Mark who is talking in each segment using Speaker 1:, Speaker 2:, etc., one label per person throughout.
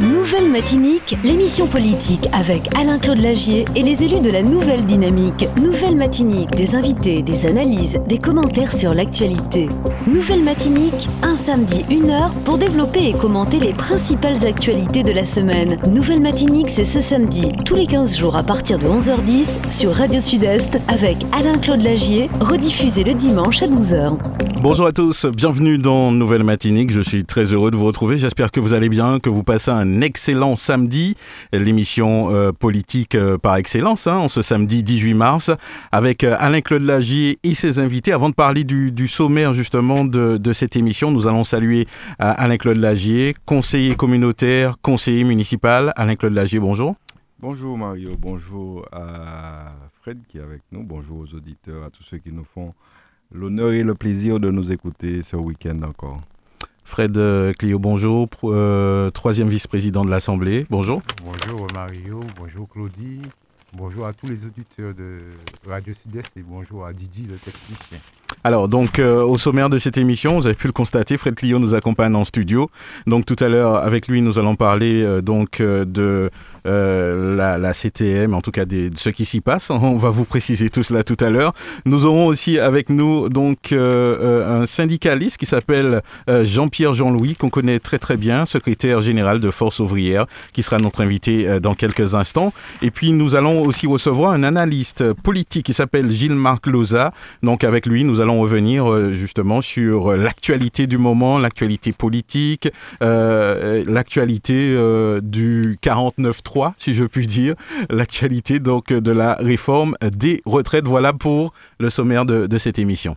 Speaker 1: Nouvelle Matinique, l'émission politique avec Alain-Claude Lagier et les élus de la Nouvelle Dynamique. Nouvelle Matinique, des invités, des analyses, des commentaires sur l'actualité. Nouvelle Matinique, un samedi, une heure pour développer et commenter les principales actualités de la semaine. Nouvelle Matinique, c'est ce samedi, tous les 15 jours à partir de 11h10 sur Radio Sud-Est avec Alain-Claude Lagier, rediffusé le dimanche à 12h.
Speaker 2: Bonjour à tous, bienvenue dans Nouvelle Matinique. Je suis très heureux de vous retrouver. J'espère que vous allez bien, que vous passez un excellent samedi, l'émission euh, politique euh, par excellence, hein, en ce samedi 18 mars, avec euh, Alain-Claude Lagier et ses invités. Avant de parler du, sommaire justement de, cette émission, nous allons saluer Alain-Claude Lagier, conseiller communautaire, conseiller municipal. Alain-Claude Lagier, bonjour.
Speaker 3: Bonjour Mario, bonjour à Fred qui est avec nous, bonjour aux auditeurs, à tous ceux qui nous font l'honneur et le plaisir de nous écouter ce week-end encore.
Speaker 2: Fred euh, Clio, bonjour, euh, troisième vice-président de l'Assemblée. Bonjour.
Speaker 4: Bonjour Mario, bonjour Claudie, bonjour à tous les auditeurs de Radio Sud-Est et bonjour à Didi, le technicien.
Speaker 2: Alors, donc, euh, au sommaire de cette émission, vous avez pu le constater, Fred Clio nous accompagne en studio. Donc, tout à l'heure, avec lui, nous allons parler donc de euh, la, CTM, en tout cas de ce qui s'y passe. On va vous préciser tout cela tout à l'heure. Nous aurons aussi avec nous donc euh, euh, un syndicaliste qui s'appelle Jean-Pierre Jean-Louis, qu'on connaît très très bien, secrétaire général de Force ouvrière, qui sera notre invité dans quelques instants. Et puis nous allons aussi recevoir un analyste politique qui s'appelle Gilles-Marc Loza. Donc avec lui, nous allons revenir justement sur l'actualité du moment, l'actualité politique, l'actualité du 49-3 si je puis dire, l'actualité donc de la réforme des retraites. Voilà pour le sommaire de cette émission.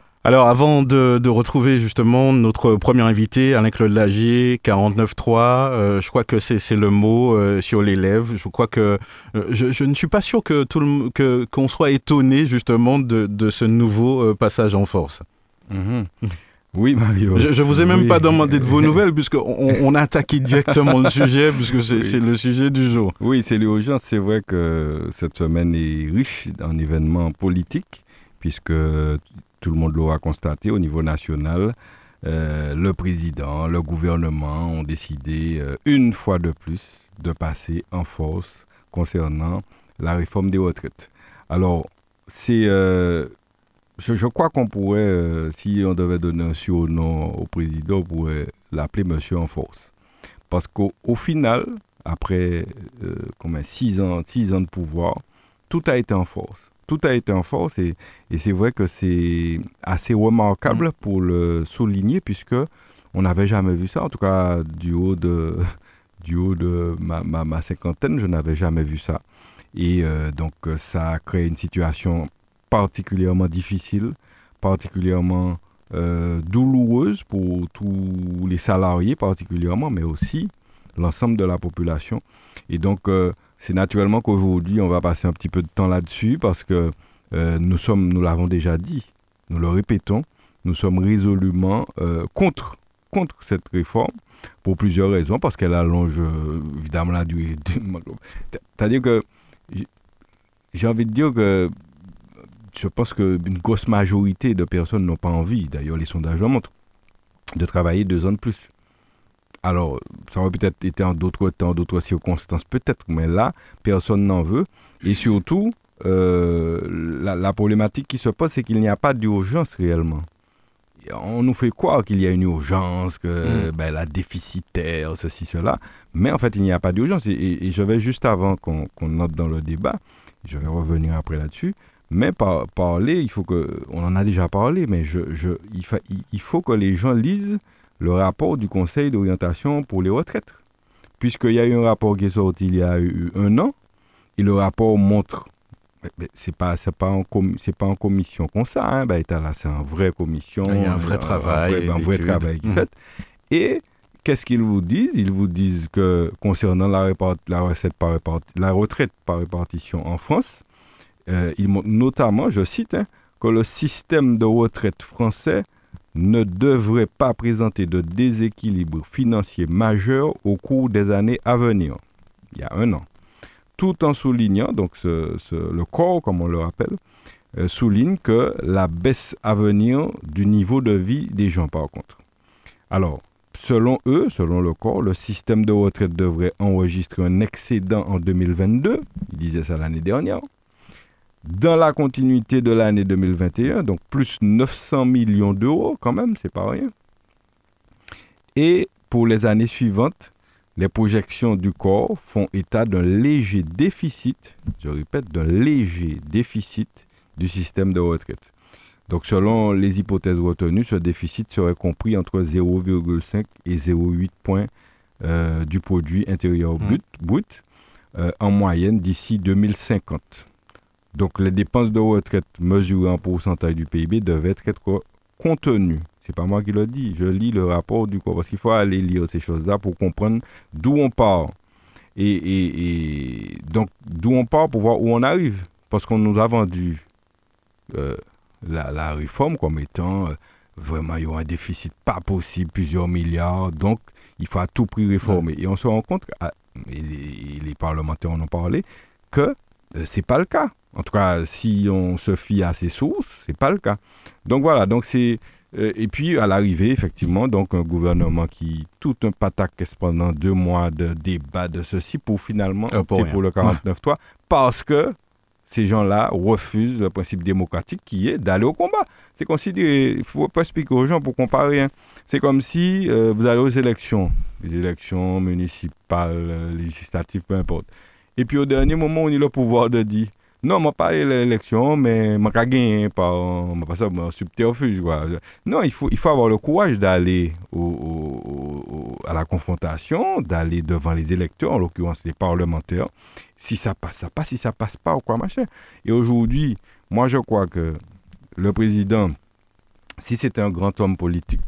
Speaker 2: Alors avant de, retrouver justement notre premier invité, Alain-Claude Lagier, 49.3, euh, je crois que c'est le mot euh, sur les lèvres. Je crois que euh, je, ne suis pas sûr que tout le, que qu'on soit étonné justement de, ce nouveau passage en force.
Speaker 3: Mhm. Oui, Mario.
Speaker 2: Je, ne vous ai même pas demandé de vos nouvelles, puisqu'on on a attaqué directement le sujet, puisque c'est le sujet du jour.
Speaker 3: Oui, c'est l'urgence. C'est vrai que cette semaine est riche en événements politiques, puisque tout le monde l'aura constaté au niveau national, euh, le président, le gouvernement ont décidé euh, une fois de plus de passer en force concernant la réforme des retraites. Alors, c'est, euh, je, crois qu'on pourrait, si on devait donner un surnom au président, on pourrait l'appeler Monsieur en force. Parce qu'au final, après six, ans, six ans de pouvoir, tout a été en force tout a été en force et, c'est vrai que c'est assez remarquable mm. pour le souligner puisque on n'avait jamais vu ça. En tout cas, du haut de, du haut de ma, ma, cinquantaine, je n'avais jamais vu ça. Et euh, donc, ça a créé une situation particulièrement difficile, particulièrement euh, douloureuse pour tous les salariés particulièrement, mais aussi l'ensemble de la population. Et donc, euh, c'est naturellement qu'aujourd'hui, on va passer un petit peu de temps là-dessus parce que euh, nous sommes, nous l'avons déjà dit, nous le répétons, nous sommes résolument euh, contre, cette réforme pour plusieurs raisons, parce qu'elle allonge euh, évidemment la durée. C'est-à-dire que j'ai envie de dire que je pense qu'une grosse majorité de personnes n'ont pas envie, d'ailleurs les sondages le montrent, de travailler deux ans de plus. Alors, ça aurait peut-être été en d'autres temps, d'autres circonstances, peut-être, mais là, personne n'en veut. Et surtout, euh, la, problématique qui se pose, c'est qu'il n'y a pas d'urgence réellement. On nous fait croire qu'il y a une urgence, que mm. ben, la déficitaire, ceci, cela. Mais en fait, il n'y a pas d'urgence. Et, je vais juste avant qu'on note dans le débat, je vais revenir après là-dessus. Mais par, parler, il faut que. On en a déjà parlé, mais je, je, il, il faut que les gens lisent le rapport du Conseil d'orientation pour les retraites. Puisqu'il y a eu un rapport qui est sorti il y a eu un an, et le rapport montre, c'est pas c'est pas en c'est pas en commission comme ça, hein, ben, là c'est une vraie commission,
Speaker 2: il y a un vrai travail,
Speaker 3: un vrai, travail qui mmh. fait. Et qu'est-ce qu'ils vous disent? Ils vous disent que concernant la, la, recette par la retraite par répartition en France, euh, il montre notamment, je cite, hein, que le système de retraite français ne devrait pas présenter de déséquilibre financier majeur au cours des années à venir. Il y a un an. Tout en soulignant, donc le corps, comme on le rappelle, euh, souligne que la baisse à venir du niveau de vie des gens, par contre. Alors, selon eux, selon le corps, le système de retraite devrait enregistrer un excédent en 2022. Ils disaient ça l'année dernière dans la continuité de l'année 2021, donc plus 900 millions d'euros quand même, c'est pas rien. Et pour les années suivantes, les projections du corps font état d'un léger déficit, je répète, d'un léger déficit du système de retraite. Donc selon les hypothèses retenues, ce déficit serait compris entre 0,5 et 0,8 points euh, du produit intérieur mmh. brut, euh, en moyenne d'ici 2050. Donc les dépenses de retraite mesurées en pourcentage du PIB devaient être contenues. C'est pas moi qui le dis, je lis le rapport du corps parce qu'il faut aller lire ces choses-là pour comprendre d'où on part. Et, donc d'où on part pour voir où on arrive. Parce qu'on nous a vendu euh, la, réforme comme étant euh, vraiment il y aura un déficit pas possible, plusieurs milliards. Donc il faut à tout prix réformer. Et on se rend compte, ah, et les, parlementaires en ont parlé, que c'est pas le cas. En tout cas, si on se fie à ces sources, c'est pas le cas. Donc voilà, donc c'est euh, et puis à l'arrivée, effectivement, donc un gouvernement qui tout un pataque pendant deux mois de débat de ceci pour finalement
Speaker 2: euh,
Speaker 3: opter pour, le 49-3 parce que ces gens-là refusent le principe démocratique qui est d'aller au combat. C'est considéré, il ne faut pas expliquer aux gens pour comparer. Hein. C'est comme si euh, vous allez aux élections, les élections municipales, législatives, peu importe. Et puis au dernier moment, on a le pouvoir de dire non, je pas l'élection, mais je pas gagné par ça, subterfuge. Quoi. Non, il faut, il faut avoir le courage d'aller à la confrontation, d'aller devant les électeurs, en l'occurrence les parlementaires. Si ça passe, ça passe. Si ça passe pas, ou quoi, machin. Et aujourd'hui, moi, je crois que le président, si c'était un grand homme politique,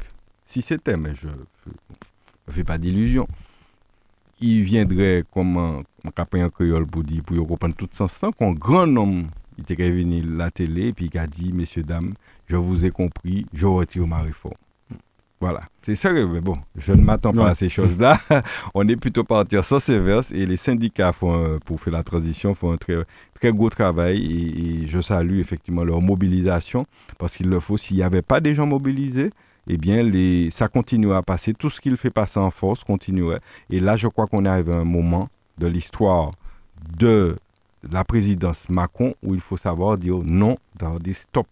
Speaker 3: si c'était, mais je ne fais pas d'illusions, il viendrait comme un, un créole pour dire, pour comprendre tout sens, qu'un grand homme, il était venu à la télé et puis il a dit, messieurs, dames, je vous ai compris, je retire ma réforme. Voilà, c'est sérieux, mais bon, je ne m'attends pas à ces choses-là. On est plutôt partir sans sévère et les syndicats font, euh, pour faire la transition font un très, très gros travail et, et je salue effectivement leur mobilisation parce qu'il le faut. S'il n'y avait pas des gens mobilisés, eh bien, les, ça continue à passer. Tout ce qu'il fait passer en force continuerait. Et là, je crois qu'on arrive à un moment de l'histoire de la présidence Macron où il faut savoir dire non, dire stop.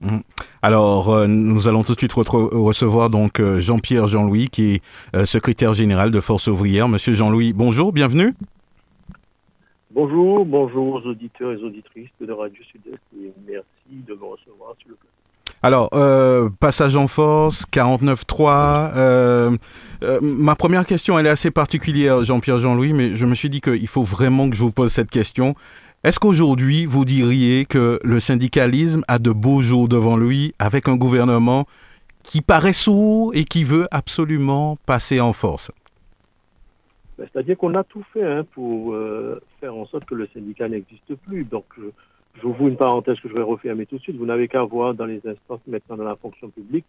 Speaker 2: Mhm. Alors, euh, nous allons tout de suite recevoir donc euh, Jean-Pierre Jean-Louis, qui est euh, secrétaire général de Force ouvrière. Monsieur Jean-Louis, bonjour, bienvenue.
Speaker 5: Bonjour, bonjour aux auditeurs et auditrices de Radio Sud-Est et merci de me recevoir sur le plateau.
Speaker 2: Alors, euh, passage en force, 49.3. Euh, euh, ma première question, elle est assez particulière, Jean-Pierre Jean-Louis, mais je me suis dit qu'il faut vraiment que je vous pose cette question. Est-ce qu'aujourd'hui, vous diriez que le syndicalisme a de beaux jours devant lui avec un gouvernement qui paraît sourd et qui veut absolument passer en force?
Speaker 5: Ben, C'est-à-dire qu'on a tout fait hein, pour faire en sorte que le syndicat n'existe plus. Donc, J'ouvre une parenthèse que je vais refermer tout de suite. Vous n'avez qu'à voir dans les instances maintenant dans la fonction publique.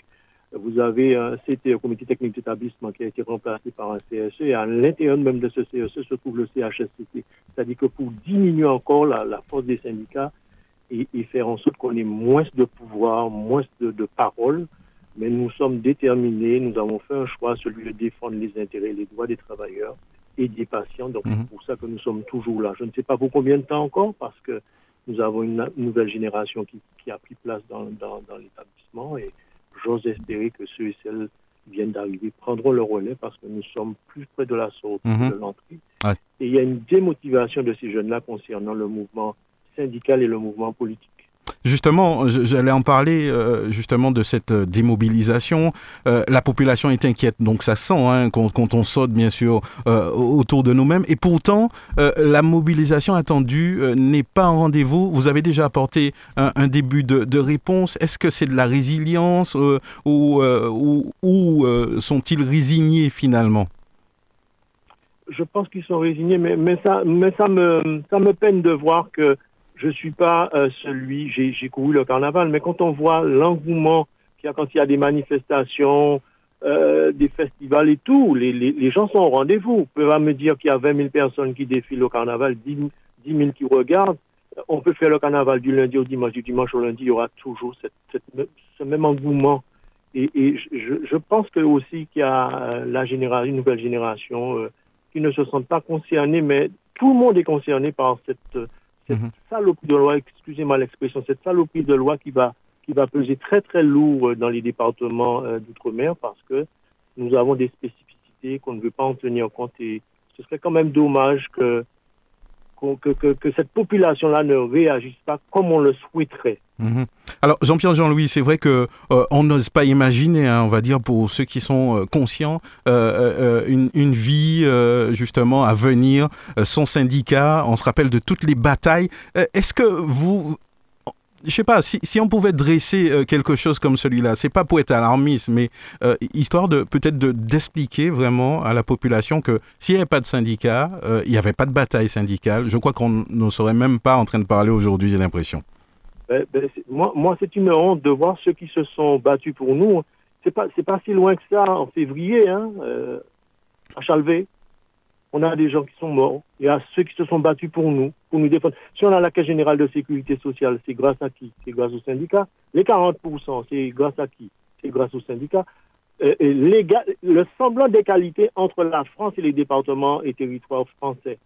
Speaker 5: Vous avez un CT, un comité technique d'établissement, qui a été remplacé par un CSE. Et à l'intérieur même de ce CSE se trouve le CHSCT. C'est-à-dire que pour diminuer encore la, force des syndicats et, faire en sorte qu'on ait moins de pouvoir, moins de, de parole, mais nous sommes déterminés, nous avons fait un choix, celui de défendre les intérêts, les droits des travailleurs et des patients. Donc, c'est mhm. pour ça que nous sommes toujours là. Je ne sais pas pour combien de temps encore, parce que nous avons une nouvelle génération qui, qui a pris place dans, dans, dans l'établissement et j'ose espérer que ceux et celles qui viennent d'arriver prendront le relais parce que nous sommes plus près de la sortie mhm. de l'entrée. Et il y a une démotivation de ces jeunes-là concernant le mouvement syndical et le mouvement politique.
Speaker 2: Justement, j'allais en parler euh, justement de cette euh, démobilisation. Euh, la population est inquiète, donc ça sent hein, quand, on saute bien sûr autour de nous-mêmes. Et pourtant, la mobilisation attendue n'est pas en rendez-vous. Vous avez déjà apporté un, début de, réponse. Est-ce que c'est de la résilience ou, sont-ils résignés finalement?
Speaker 5: Je pense qu'ils sont résignés, mais, ça me peine de voir que je suis pas euh, celui, j'ai couru le carnaval, mais quand on voit l'engouement qu'il y a quand il y a des manifestations, euh, des festivals et tout, les, gens sont au rendez-vous. Vous pouvez pas me dire qu'il y a 20 000 personnes qui défilent au carnaval, 10, 10 000 qui regardent. On peut faire le carnaval du lundi au dimanche, du dimanche au lundi, il y aura toujours ce même engouement. Et, je, pense que aussi qu'il y a euh, la génération, une nouvelle génération qui ne se sentent pas concernés, mais tout le monde est concerné par cette, cette saloperie de loi, excusez-moi l'expression, cette saloperie de loi qui va, qui va peser très très lourd dans les départements euh, d'outre-mer parce que nous avons des spécificités qu'on ne veut pas en tenir compte et ce serait quand même dommage que, que, cette population-là ne réagisse pas comme on le souhaiterait.
Speaker 2: -hmm. Alors Jean-Pierre Jean-Louis, c'est vrai que euh, on n'ose pas imaginer, hein, on va dire pour ceux qui sont euh, conscients, euh, une, une, vie justement à venir, son syndicat. On se rappelle de toutes les batailles. Est-ce que vous je sais pas, si, on pouvait dresser euh, quelque chose comme celui-là, c'est pas pour être alarmiste, mais euh, histoire de peut-être d'expliquer de, vraiment à la population que s'il n'y avait pas de syndicat, euh, il n'y avait pas de bataille syndicale, je crois qu'on ne serait même pas en train de parler aujourd'hui, j'ai l'impression.
Speaker 5: Ben, ben, moi, moi c'est une honte de voir ceux qui se sont battus pour nous. C'est pas, c'est pas si loin que ça, en février, hein, à Chalvet on a des gens qui sont morts, il y a ceux qui se sont battus pour nous, pour nous défendre. Si on a la Caisse générale de sécurité sociale, c'est grâce à qui? C'est grâce aux syndicats. Les 40%, c'est grâce à qui? C'est grâce aux syndicats. Euh, et les, le semblant d'égalité entre la France et les départements et territoires français,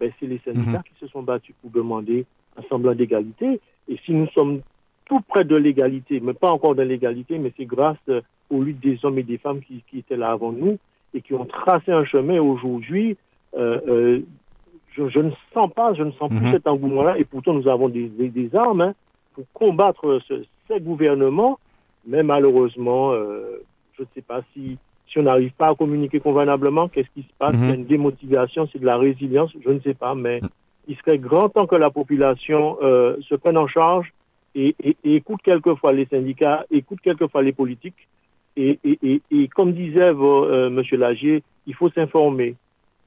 Speaker 5: ben, c'est les syndicats mmh. qui se sont battus pour demander un semblant d'égalité. Et si nous sommes tout près de l'égalité, mais pas encore de l'égalité, mais c'est grâce aux luttes des hommes et des femmes qui, qui étaient là avant nous, et qui ont tracé un chemin aujourd'hui, euh, euh, je, je, ne sens pas, je ne sens plus mm -hmm. cet engouement-là, et pourtant nous avons des, des, des armes hein, pour combattre ce, ces gouvernements, mais malheureusement, euh, je ne sais pas si, si on n'arrive pas à communiquer convenablement, qu'est-ce qui se passe, mm -hmm. c'est une démotivation, c'est de la résilience, je ne sais pas, mais il serait grand temps que la population euh, se prenne en charge et, et, et écoute quelquefois les syndicats, écoute quelquefois les politiques, et, et, et, et, comme disait euh, M. Lagier, il faut s'informer.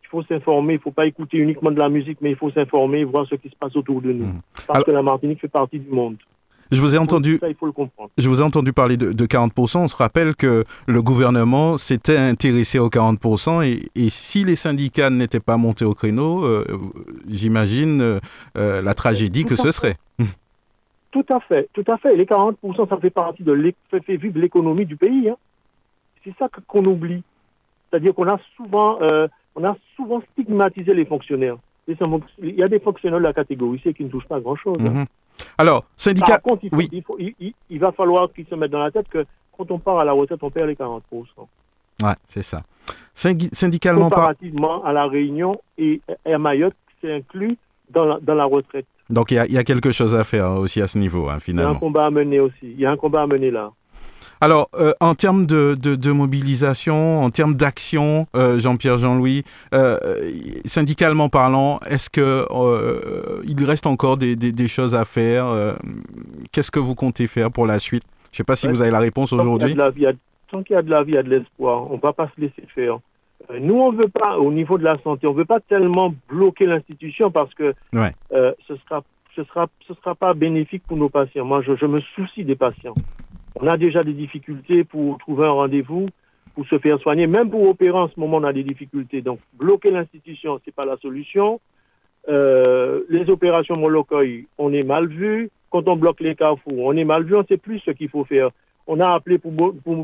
Speaker 5: Il faut s'informer, il ne faut pas écouter uniquement de la musique, mais il faut s'informer, voir ce qui se passe autour de nous. Mmh. Parce Alors, que la Martinique fait partie du monde.
Speaker 2: Je vous ai entendu.
Speaker 5: Ça, il faut le comprendre.
Speaker 2: Je vous ai entendu parler de, de 40%. On se rappelle que le gouvernement s'était intéressé aux 40%, et, et si les syndicats n'étaient pas montés au créneau, euh, j'imagine euh, la tragédie
Speaker 5: tout
Speaker 2: que ce serait.
Speaker 5: Tout à fait, tout à fait. Les 40%, ça fait partie de fait vivre l'économie du pays. Hein. C'est ça qu'on oublie. C'est-à-dire qu'on a souvent, euh, on a souvent stigmatisé les fonctionnaires. Il y a des fonctionnaires de la catégorie C qui ne touchent pas grand-chose.
Speaker 2: -hmm. Alors, syndicat.
Speaker 5: Par contre, il, faut, oui. il, faut, il, il va falloir qu'ils se mettent dans la tête que quand on part à la retraite, on perd les 40%.
Speaker 2: Ouais, c'est ça. Syndi syndicalement
Speaker 5: Comparativement par... à la Réunion et, et à Mayotte, c'est inclus dans la, dans la retraite.
Speaker 2: Donc il y, y, a quelque chose à faire aussi à ce niveau, hein, finalement.
Speaker 5: Il y a un combat à mener aussi. Il y a un combat à mener là.
Speaker 2: Alors, euh, en termes de, de, de, mobilisation, en termes d'action, euh, Jean-Pierre Jean-Louis, euh, syndicalement parlant, est-ce que il reste encore des, des, des choses à faire Qu'est-ce que vous comptez faire pour la suite? Je ne sais pas si ouais, vous avez la réponse aujourd'hui.
Speaker 5: Tant qu'il y a de la vie, il y a de l'espoir. On ne va pas se laisser faire. Nous, on ne veut pas, au niveau de la santé, on ne veut pas tellement bloquer l'institution parce que
Speaker 2: ouais.
Speaker 5: ce ne sera, ce sera, ce sera pas bénéfique pour nos patients. Moi, je, je, me soucie des patients. On a déjà des difficultés pour trouver un rendez-vous, pour se faire soigner. Même pour opérer en ce moment, on a des difficultés. Donc, bloquer l'institution, ce n'est pas la solution. Euh, les opérations Molokoï, on est mal vu. Quand on bloque les carrefours, on est mal vu. On ne sait plus ce qu'il faut faire on a appelé pour,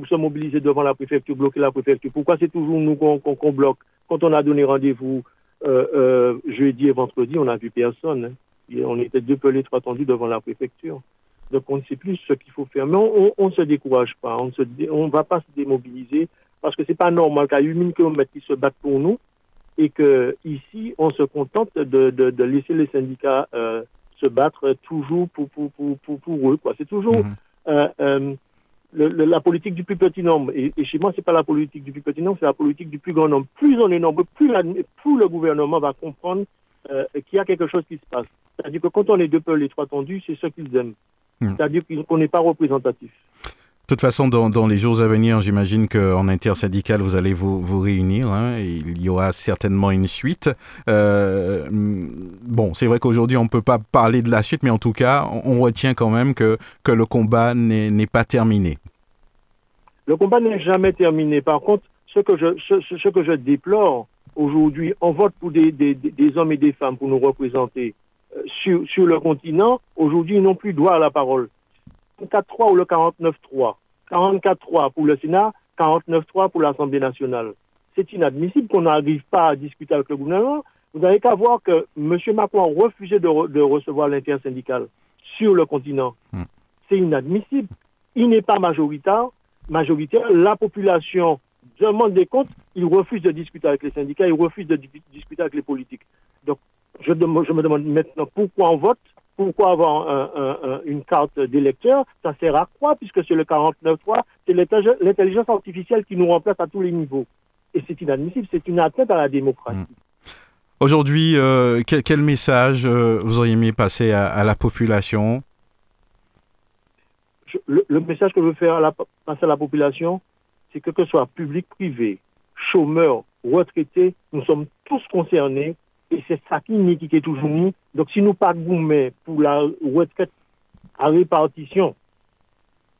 Speaker 5: se mobiliser devant la préfecture, bloquer la préfecture. Pourquoi c'est toujours nous qu'on qu qu bloque? Quand on a donné rendez-vous euh, euh, jeudi et vendredi, on n'a vu personne. Hein. on était deux pelés, trois tendus devant la préfecture. Donc on ne sait plus ce qu'il faut faire. Mais on ne se décourage pas, on ne va pas se démobiliser parce que c'est pas normal qu'à 8000 km qui se battent pour nous et que ici on se contente de, de, de laisser les syndicats euh, se battre toujours pour, pour, pour, pour, pour eux. C'est toujours... -hmm le, le, la politique du plus petit nombre. Et, et chez moi, c'est pas la politique du plus petit nombre, c'est la politique du plus grand nombre. Plus on est nombreux, plus, la, plus le gouvernement va comprendre euh, qu'il y a quelque chose qui se passe. C'est-à-dire que quand on est deux peuls et trois tendus, c'est ce qu'ils aiment. Mmh. C'est-à-dire qu'on n'est pas représentatif.
Speaker 2: De toute façon, dans, les jours à venir, j'imagine qu'en intersyndical, vous allez vous, vous réunir. Hein, il y aura certainement une suite. Euh, bon, c'est vrai qu'aujourd'hui, on ne peut pas parler de la suite, mais en tout cas, on, retient quand même que, que le combat n'est pas terminé.
Speaker 5: Le combat n'est jamais terminé. Par contre, ce que je, ce, que je déplore aujourd'hui, on vote pour des, des, des, hommes et des femmes pour nous représenter sur, sur le continent. Aujourd'hui, ils n'ont plus droit à la parole. 44-3 ou le 49-3. 44-3 pour le Sénat, 49-3 pour l'Assemblée nationale. C'est inadmissible qu'on n'arrive pas à discuter avec le gouvernement. Vous n'avez qu'à voir que M. Macron a refusé de, de recevoir l'intersyndical sur le continent. Hmm. C'est inadmissible. Il n'est pas majoritaire. majoritaire. La population demande des comptes. Il refuse de discuter avec les syndicats. Il refuse de discuter avec les politiques. Donc, je, je me demande maintenant pourquoi on vote pourquoi avoir une carte d'électeur Ça sert à quoi puisque c'est le 49.3 C'est l'intelligence artificielle qui nous remplace à tous les niveaux. Et c'est inadmissible, c'est une atteinte à la démocratie. Hmm.
Speaker 2: Aujourd'hui, euh, quel, message euh, vous auriez aimé passer à, la population?
Speaker 5: Le, message que je veux faire passer à la population, c'est que que ce soit public, privé, chômeurs, retraités, nous sommes tous concernés et c'est ça qui n'est qui est toujours mis. Donc, si nous pas gourmet pour la retraite à répartition,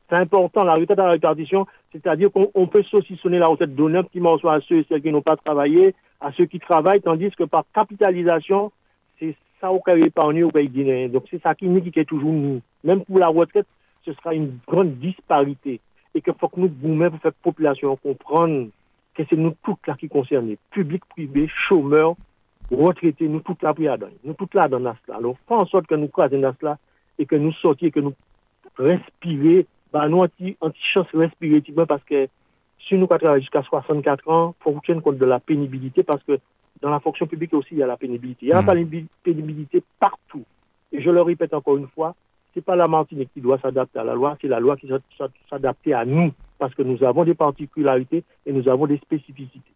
Speaker 5: c'est important, la retraite à répartition, c'est-à-dire qu'on peut saucissonner la retraite d'un petit morceau à ceux et celles qui n'ont pas travaillé, à ceux qui travaillent, tandis que par capitalisation, c'est ça au cas épargné au pays guinéen. Donc, c'est ça qui n'est qui est toujours mis. Même pour la retraite, ce sera une grande disparité. Et qu'il faut que nous, gourmet pour faire population comprendre que c'est nous toutes là qui concernent, public, privé, chômeurs, retraiter nous toute la prière nous toute là dans cela. Alors, faire en sorte que nous croisions dans cela et que nous sortions, que nous respirions, bah, nous anti, anti chance respirer parce que si nous travaillons jusqu'à 64 ans, il faut tenir compte de la pénibilité parce que dans la fonction publique aussi, il y a la pénibilité. Il y a la mm. pénibilité partout. Et je le répète encore une fois, ce n'est pas la Martinique qui doit s'adapter à la loi, c'est la loi qui doit s'adapter à nous parce que nous avons des particularités et nous avons des spécificités.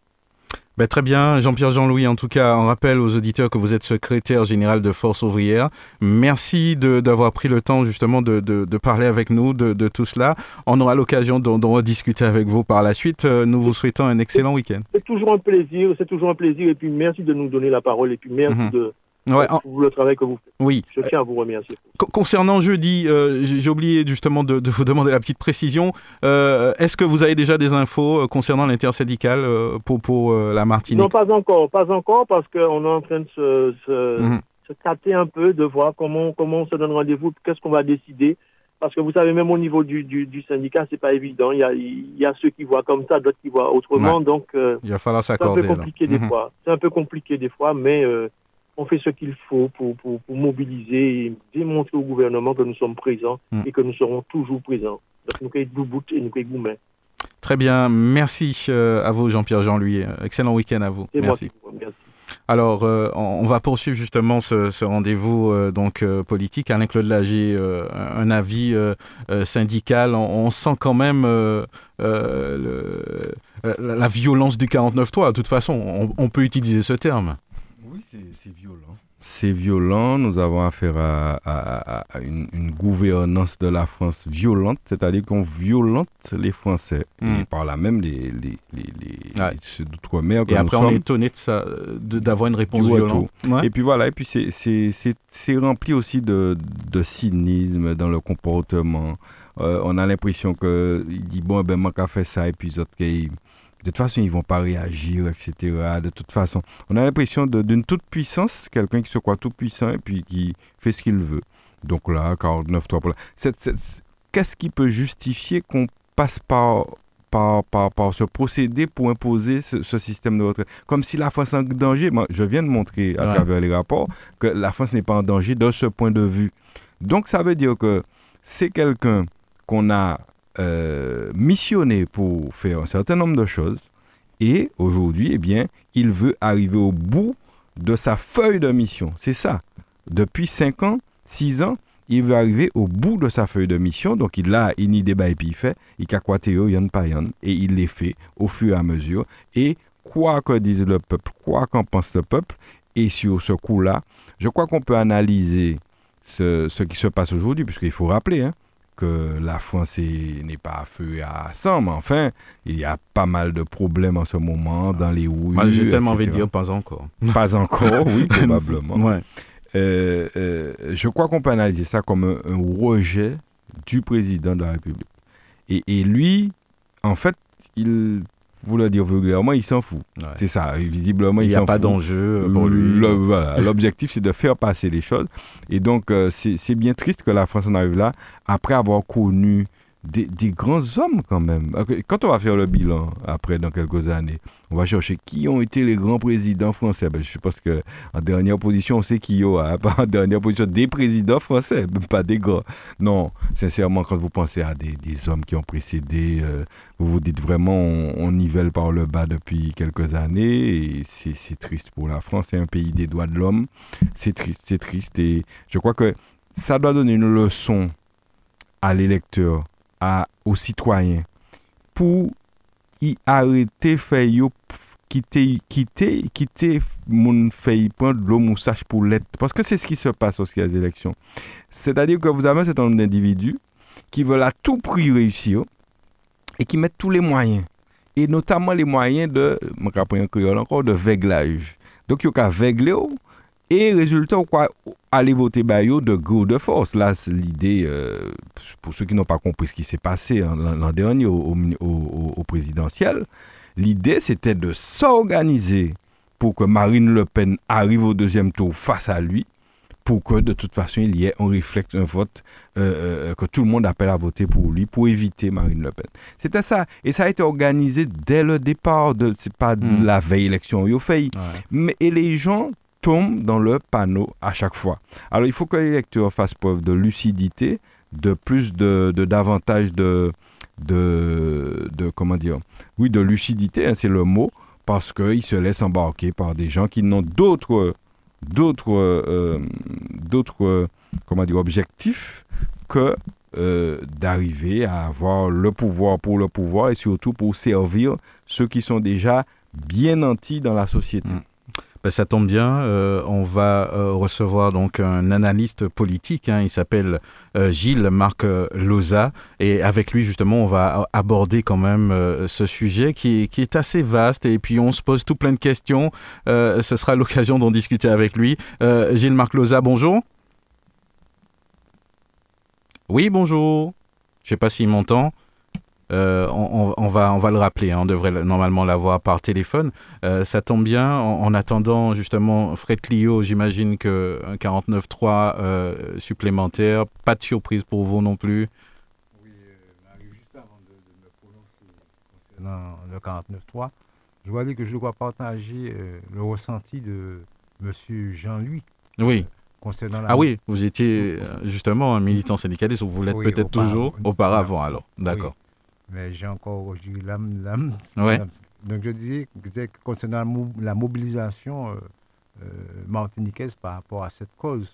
Speaker 2: Ben, très bien, Jean-Pierre Jean-Louis, en tout cas, on rappelle aux auditeurs que vous êtes secrétaire général de Force ouvrière. Merci d'avoir pris le temps justement de, de, parler avec nous de, de, tout cela. On aura l'occasion d'en rediscuter avec vous par la suite. Euh, nous vous souhaitons un excellent week-end.
Speaker 5: C'est toujours un plaisir, c'est toujours un plaisir. Et puis merci de nous donner la parole et puis merci mhm. de, Ouais, pour le travail que vous faites.
Speaker 2: Oui.
Speaker 5: Je tiens à vous remercier.
Speaker 2: Concernant jeudi, euh, j'ai oublié justement de, vous demander la petite précision. Euh, est-ce que vous avez déjà des infos euh, concernant l'intersyndicale pour, pour la Martinique?
Speaker 5: Non, pas encore. Pas encore parce qu'on est en train de se, se, mhm. tâter un peu, de voir comment, comment on se donne rendez-vous, qu'est-ce qu'on va décider. Parce que vous savez, même au niveau du, du, du syndicat, c'est pas évident. Il y, a, il y a ceux qui voient comme ça, d'autres qui voient autrement. Donc,
Speaker 2: il va falloir s'accorder.
Speaker 5: C'est un peu compliqué des mhm. fois. C'est un peu compliqué des fois, mais on fait ce qu'il faut pour, pour, mobiliser et démontrer au gouvernement que nous sommes présents hmm. et que nous serons toujours présents. Donc, nous sommes et nous sommes
Speaker 2: Très bien, merci euh, à vous Jean-Pierre Jean-Louis. Excellent week-end à vous. Merci. merci. Alors, euh, on va poursuivre justement ce, rendez-vous euh, donc politique. Alain Claude Lager, un avis syndical. On, sent quand même le, la violence du 49.3. De toute façon, on peut utiliser ce terme.
Speaker 3: Oui, c'est violent. C'est violent. Nous avons affaire à, une, gouvernance de la France violente, c'est-à-dire qu'on violente les Français et hmm. par là même les, les, les, ceux d'outre-mer.
Speaker 2: Et après, on est étonné d'avoir une réponse violente.
Speaker 3: Et puis voilà, et puis c'est rempli aussi de, de, cynisme dans le comportement. Euh, on a l'impression qu'il dit bon, ben, moi, qu'à fait ça, et puis autres, de toute façon, ils ne vont pas réagir, etc. De toute façon, on a l'impression d'une toute puissance, quelqu'un qui se croit tout puissant et puis qui fait ce qu'il veut. Donc là, 49-3 pour Qu'est-ce qui peut justifier qu'on passe par, par, par, ce procédé pour imposer ce, système de retraite? Comme si la France est en danger. Moi, je viens de montrer à travers les rapports que la France n'est pas en danger de ce point de vue. Donc ça veut dire que c'est quelqu'un qu'on a euh, missionné pour faire un certain nombre de choses. Et aujourd'hui, eh bien, il veut arriver au bout de sa feuille de mission. C'est ça. Depuis 5 ans, 6 ans, il veut arriver au bout de sa feuille de mission. Donc, il a une idée, et puis il fait, il quoi yon et il les fait au fur et à mesure. Et quoi que dise le peuple, quoi qu'en pense le peuple, et sur ce coup-là, je crois qu'on peut analyser ce, ce, qui se passe aujourd'hui, puisqu'il faut rappeler, hein, que la France n'est pas à feu et à sang, mais enfin, il y a pas mal de problèmes en ce moment dans les rues.
Speaker 2: J'ai tellement envie de dire pas encore.
Speaker 3: Pas encore, oui, probablement. ouais. Euh, euh, je crois qu'on peut analyser ça comme un, rejet du président de la République. Et, et lui, en fait, il vous le dire vulgairement, il s'en fout. C'est ça, visiblement, il,
Speaker 2: n'y
Speaker 3: a
Speaker 2: pas d'enjeu pour lui.
Speaker 3: L'objectif, c'est de faire passer les choses. Et donc, euh, c'est bien triste que la France en arrive là, après avoir connu des, grands hommes quand même. Quand on va faire le bilan après, dans quelques années, on va chercher qui ont été les grands présidents français. Ben, je pense qu'en dernière position, on sait qui y a. En dernière position, des présidents français, pas des grands. Non, sincèrement, quand vous pensez à des, hommes qui ont précédé, euh, vous vous dites vraiment, on, nivelle par le bas depuis quelques années. Et c'est triste pour la France. C'est un pays des droits de l'homme. C'est triste, c'est triste. Et je crois que ça doit donner une leçon à l'électeur à, aux citoyens. Pour y arrêter yo quitter quitter quitter mon fait pour l'être. Parce que c'est ce qui se passe aussi aux élections. C'est-à-dire que vous avez un certain nombre d'individus qui veulent à tout prix réussir et qui mettent tous les moyens. Et notamment les moyens de encore de véglage donc il y a et résultat, quoi, aller voter Bayo de go de force. Là, c'est l'idée, euh, pour ceux qui n'ont pas compris ce qui s'est passé hein, l'an dernier au, au, présidentiel, l'idée c'était de s'organiser pour que Marine Le Pen arrive au deuxième tour face à lui, pour que de toute façon il y ait un réflexe, un vote, euh, euh, que tout le monde appelle à voter pour lui, pour éviter Marine Le Pen. C'était ça. Et ça a été organisé dès le départ, de, c'est pas de hmm. la veille élection, il fait. Mais, et les gens tombe dans le panneau à chaque fois. Alors il faut que les lecteurs fassent preuve de lucidité, de plus de, davantage de, de, de, comment dire, oui, de lucidité, hein, c'est le mot, parce qu'ils se laissent embarquer par des gens qui n'ont d'autres, d'autres, euh, d'autres, comment dire, objectifs que euh, d'arriver à avoir le pouvoir pour le pouvoir et surtout pour servir ceux qui sont déjà bien nantis dans la société. Mm.
Speaker 2: Ben, ça tombe bien, euh, on va euh, recevoir donc un analyste politique, hein, il s'appelle euh, Gilles Marc Loza, et avec lui justement on va aborder quand même ce sujet qui, est assez vaste, et puis on se pose tout plein de questions, ce sera l'occasion d'en discuter avec lui. Gilles Marc Loza, bonjour. Oui, bonjour. Je ne sais pas s'il m'entend. Euh, on, va, on va le rappeler, hein, on devrait normalement l'avoir par téléphone. Euh, ça tombe bien, en, attendant justement Fred Clio, j'imagine qu'un 49.3 euh, supplémentaire, pas de surprise pour vous non plus
Speaker 4: Oui, juste avant de, me prononcer concernant le 49.3, je dois dire que je dois partager le ressenti de M. Jean-Louis.
Speaker 2: Oui. Concernant la... Ah oui, vous étiez justement un militant syndicaliste, ou vous l'êtes peut-être toujours auparavant alors. D'accord
Speaker 4: mais j'ai encore l'âme. l'âme. Donc je disais que concernant la mobilisation euh, euh, martiniquaise par rapport à cette cause,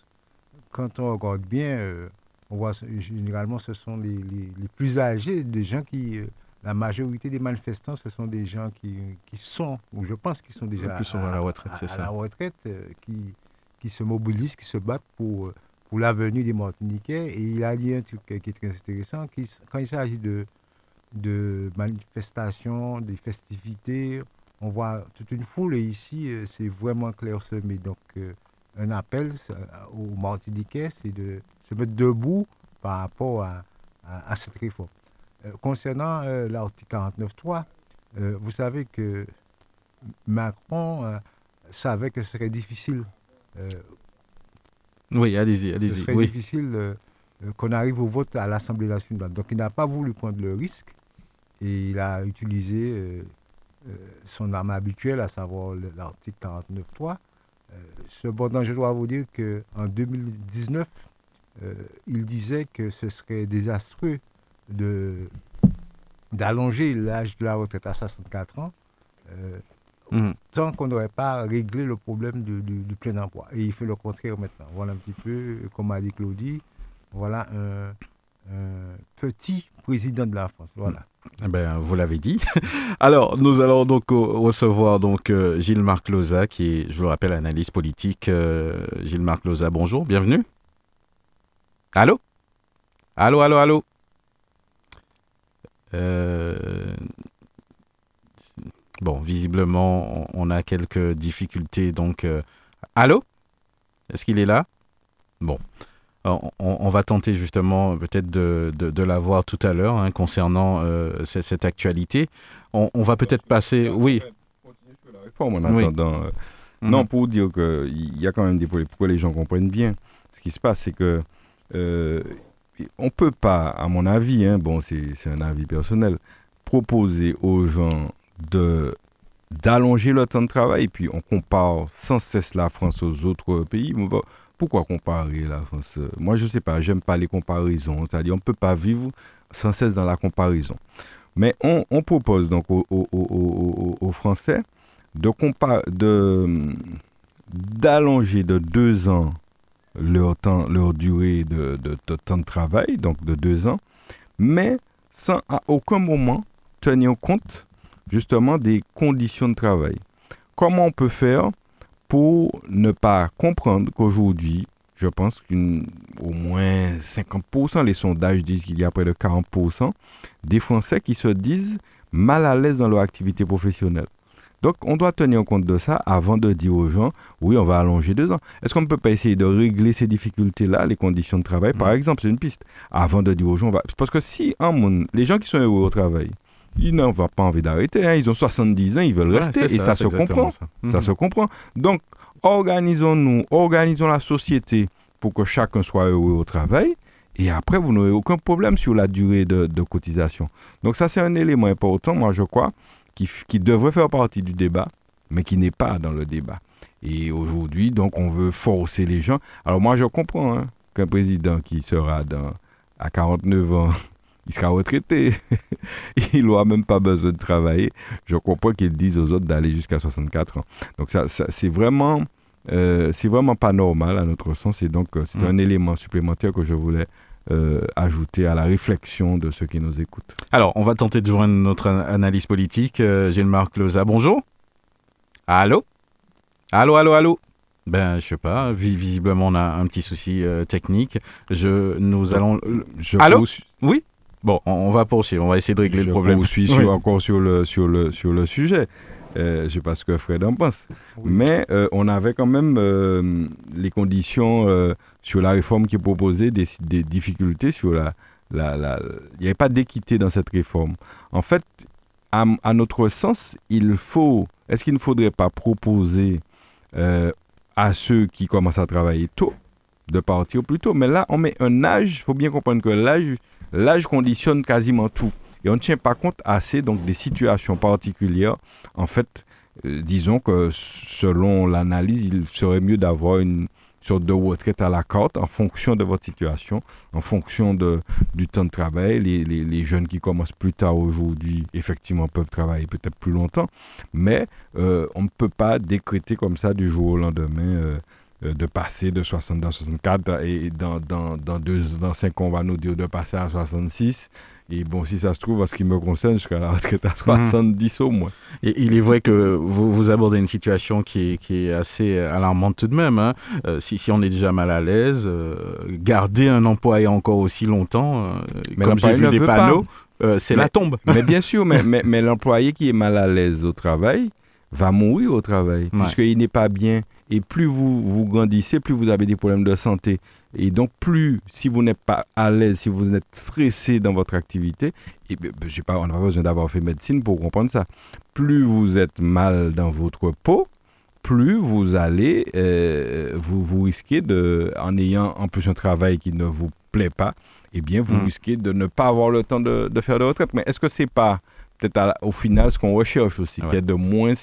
Speaker 4: quand on regarde bien, euh, on voit généralement ce sont les, les, plus âgés, des gens qui, la majorité des manifestants, ce sont des gens qui, qui sont, ou je pense qu'ils sont déjà
Speaker 2: plus à, la retraite, c'est ça.
Speaker 4: la retraite, qui, qui se mobilisent, qui se battent pour, pour l'avenir des Martiniquais. Et il a dit un truc qui est très intéressant, qui, quand il s'agit de de manifestations, des festivités. On voit toute une foule et ici, euh, c'est vraiment clairsemé. Donc, euh, un appel aux Martiniquais, c'est de se mettre debout par rapport à, à, cette réforme. Euh, concernant l'article 49.3, vous savez que Macron savait que ce serait difficile.
Speaker 2: oui, allez-y, allez-y. Ce
Speaker 4: serait difficile qu'on arrive au vote à l'Assemblée nationale. Donc, il n'a pas voulu prendre le risque et il a utilisé euh, euh, son arme habituelle, à savoir l'article 49.3. Euh, cependant, je dois vous dire qu'en 2019, il disait que ce serait désastreux d'allonger l'âge de la retraite à 64 ans mmh. tant qu'on n'aurait pas réglé le problème du, plein emploi. Et il fait le contraire maintenant. Voilà un petit peu, comme a dit Claudie, voilà un, petit président de la France. Voilà.
Speaker 2: Ben, vous l'avez dit. Alors, nous allons donc recevoir donc euh, Gilles-Marc Loza, qui est, je le rappelle, analyste politique. Euh, Gilles-Marc Loza, bonjour, bienvenue. Allô? Allô, allô, allô? Bon, visiblement, on, a quelques difficultés. Donc, allô? Est-ce qu'il est là? Bon. On, va tenter justement peut-être de, de, la voir tout à l'heure hein, concernant cette, actualité. On, va peut-être passer. Oui.
Speaker 3: en attendant. Mhm. Non, pour dire qu'il y a quand même des problèmes, pour que les gens comprennent bien. Ce qui se passe, c'est que euh, on ne peut pas, à mon avis, hein, bon, c'est un avis personnel, proposer aux gens de d'allonger leur temps de travail. Et puis on compare sans cesse la France aux autres pays. Pourquoi comparer la France? Moi, je ne sais pas, j'aime pas les comparaisons. C'est-à-dire, on ne peut pas vivre sans cesse dans la comparaison. Mais on, propose donc aux Français de d'allonger de deux ans leur temps, leur durée de, temps de travail, donc de deux ans, mais sans à aucun moment tenir compte justement des conditions de travail. Comment on peut faire pour ne pas comprendre qu'aujourd'hui, je pense qu'au moins 50%, les sondages disent qu'il y a près de 40% des Français qui se disent mal à l'aise dans leur activité professionnelle. Donc, on doit tenir compte de ça avant de dire aux gens, oui, on va allonger deux ans. Est-ce qu'on ne peut pas essayer de régler ces difficultés-là, les conditions de travail, par mm. exemple, c'est une piste, avant de dire aux gens, parce que si les gens qui sont heureux au travail, ils n'ont pas envie d'arrêter, hein. ils ont 70 ans, ils veulent rester, et ça se comprend. Ça, mm-hmm. se comprend. Donc, organisons-nous, organisons la société pour que chacun soit heureux au travail. Et après, vous n'aurez aucun problème sur la durée de, de cotisation. Donc ça, c'est un élément important, moi, je crois qui, devrait faire partie du débat, mais qui n'est pas dans le débat. Et aujourd'hui, donc, on veut forcer les gens. Alors moi, je comprends hein, qu'un président qui sera dans, à 49 ans, il sera retraité. il n'aura même pas besoin de travailler. Je comprends qu'il dise aux autres d'aller jusqu'à 64 ans. Donc ça, c'est vraiment, euh, c'est vraiment pas normal à notre sens. Et donc, euh, c'est mm. un élément supplémentaire que je voulais euh, ajouter à la réflexion de ceux qui nous écoutent.
Speaker 2: Alors, on va tenter de joindre notre analyse politique. Euh, Gilles-Marc Loza, bonjour. Allô? Allô, allô, allô? Ben, je sais pas. Visiblement, on a un petit souci euh, technique. Je, nous allons. Je Allô? Oui? Bon, on, va poursuivre. On va essayer de régler le problème.
Speaker 3: Je suis encore sur le sur le sur le sujet. je sais pas ce que Fred en pense. Mais on avait quand même les conditions sur la réforme qui est proposée, des, des difficultés sur la, la, la Il n'y avait pas d'équité dans cette réforme. En fait, à, notre sens, il faut... Est-ce qu'il ne faudrait pas proposer euh, à ceux qui commencent à travailler tôt de partir plus tôt? Mais là, on met un âge. Il faut bien comprendre que l'âge, l'âge conditionne quasiment tout. Et on ne tient pas compte assez donc des situations particulières. En fait, euh, disons que selon l'analyse, il serait mieux d'avoir une, sur de retraite à la carte en fonction de votre situation, en fonction de, du temps de travail. Les, jeunes qui commencent plus tard aujourd'hui, effectivement, peuvent travailler peut-être plus longtemps, mais euh, on ne peut pas décréter comme ça du jour au lendemain. Euh, de passer de 60 à 64 et dans, dans, dans, deux, dans 5 ans, on va nous dire de passer à 66 et bon, si ça se trouve, en ce qui me concerne, jusqu'à la retraite à 70 mhm. au moins.
Speaker 2: Et il est vrai que vous, vous abordez une situation qui est, qui est assez alarmante tout de même. Hein. Euh, si, si, on est déjà mal à l'aise, euh, garder un emploi encore aussi longtemps, euh, mais comme j'ai vu des panneaux, c'est la tombe.
Speaker 3: Mais bien sûr, mais, mais, mais l'employé qui est mal à l'aise au travail va mourir au travail, puisqu'il n'est pas bien. Et plus vous, vous grandissez, plus vous avez des problèmes de santé. Et donc, plus, si vous n'êtes pas à l'aise, si vous êtes stressé dans votre activité, et ben, ben, pas, on n'a pas besoin d'avoir fait médecine pour comprendre ça. Plus vous êtes mal dans votre peau, plus vous allez, euh, vous, vous risquez de, en ayant en plus un travail qui ne vous plaît pas, eh bien, vous hmm. risquez de ne pas avoir le temps de, de faire de retraite. Mais est-ce que c'est pas peut-être au final ce qu'on recherche aussi, qu'il y ait de moins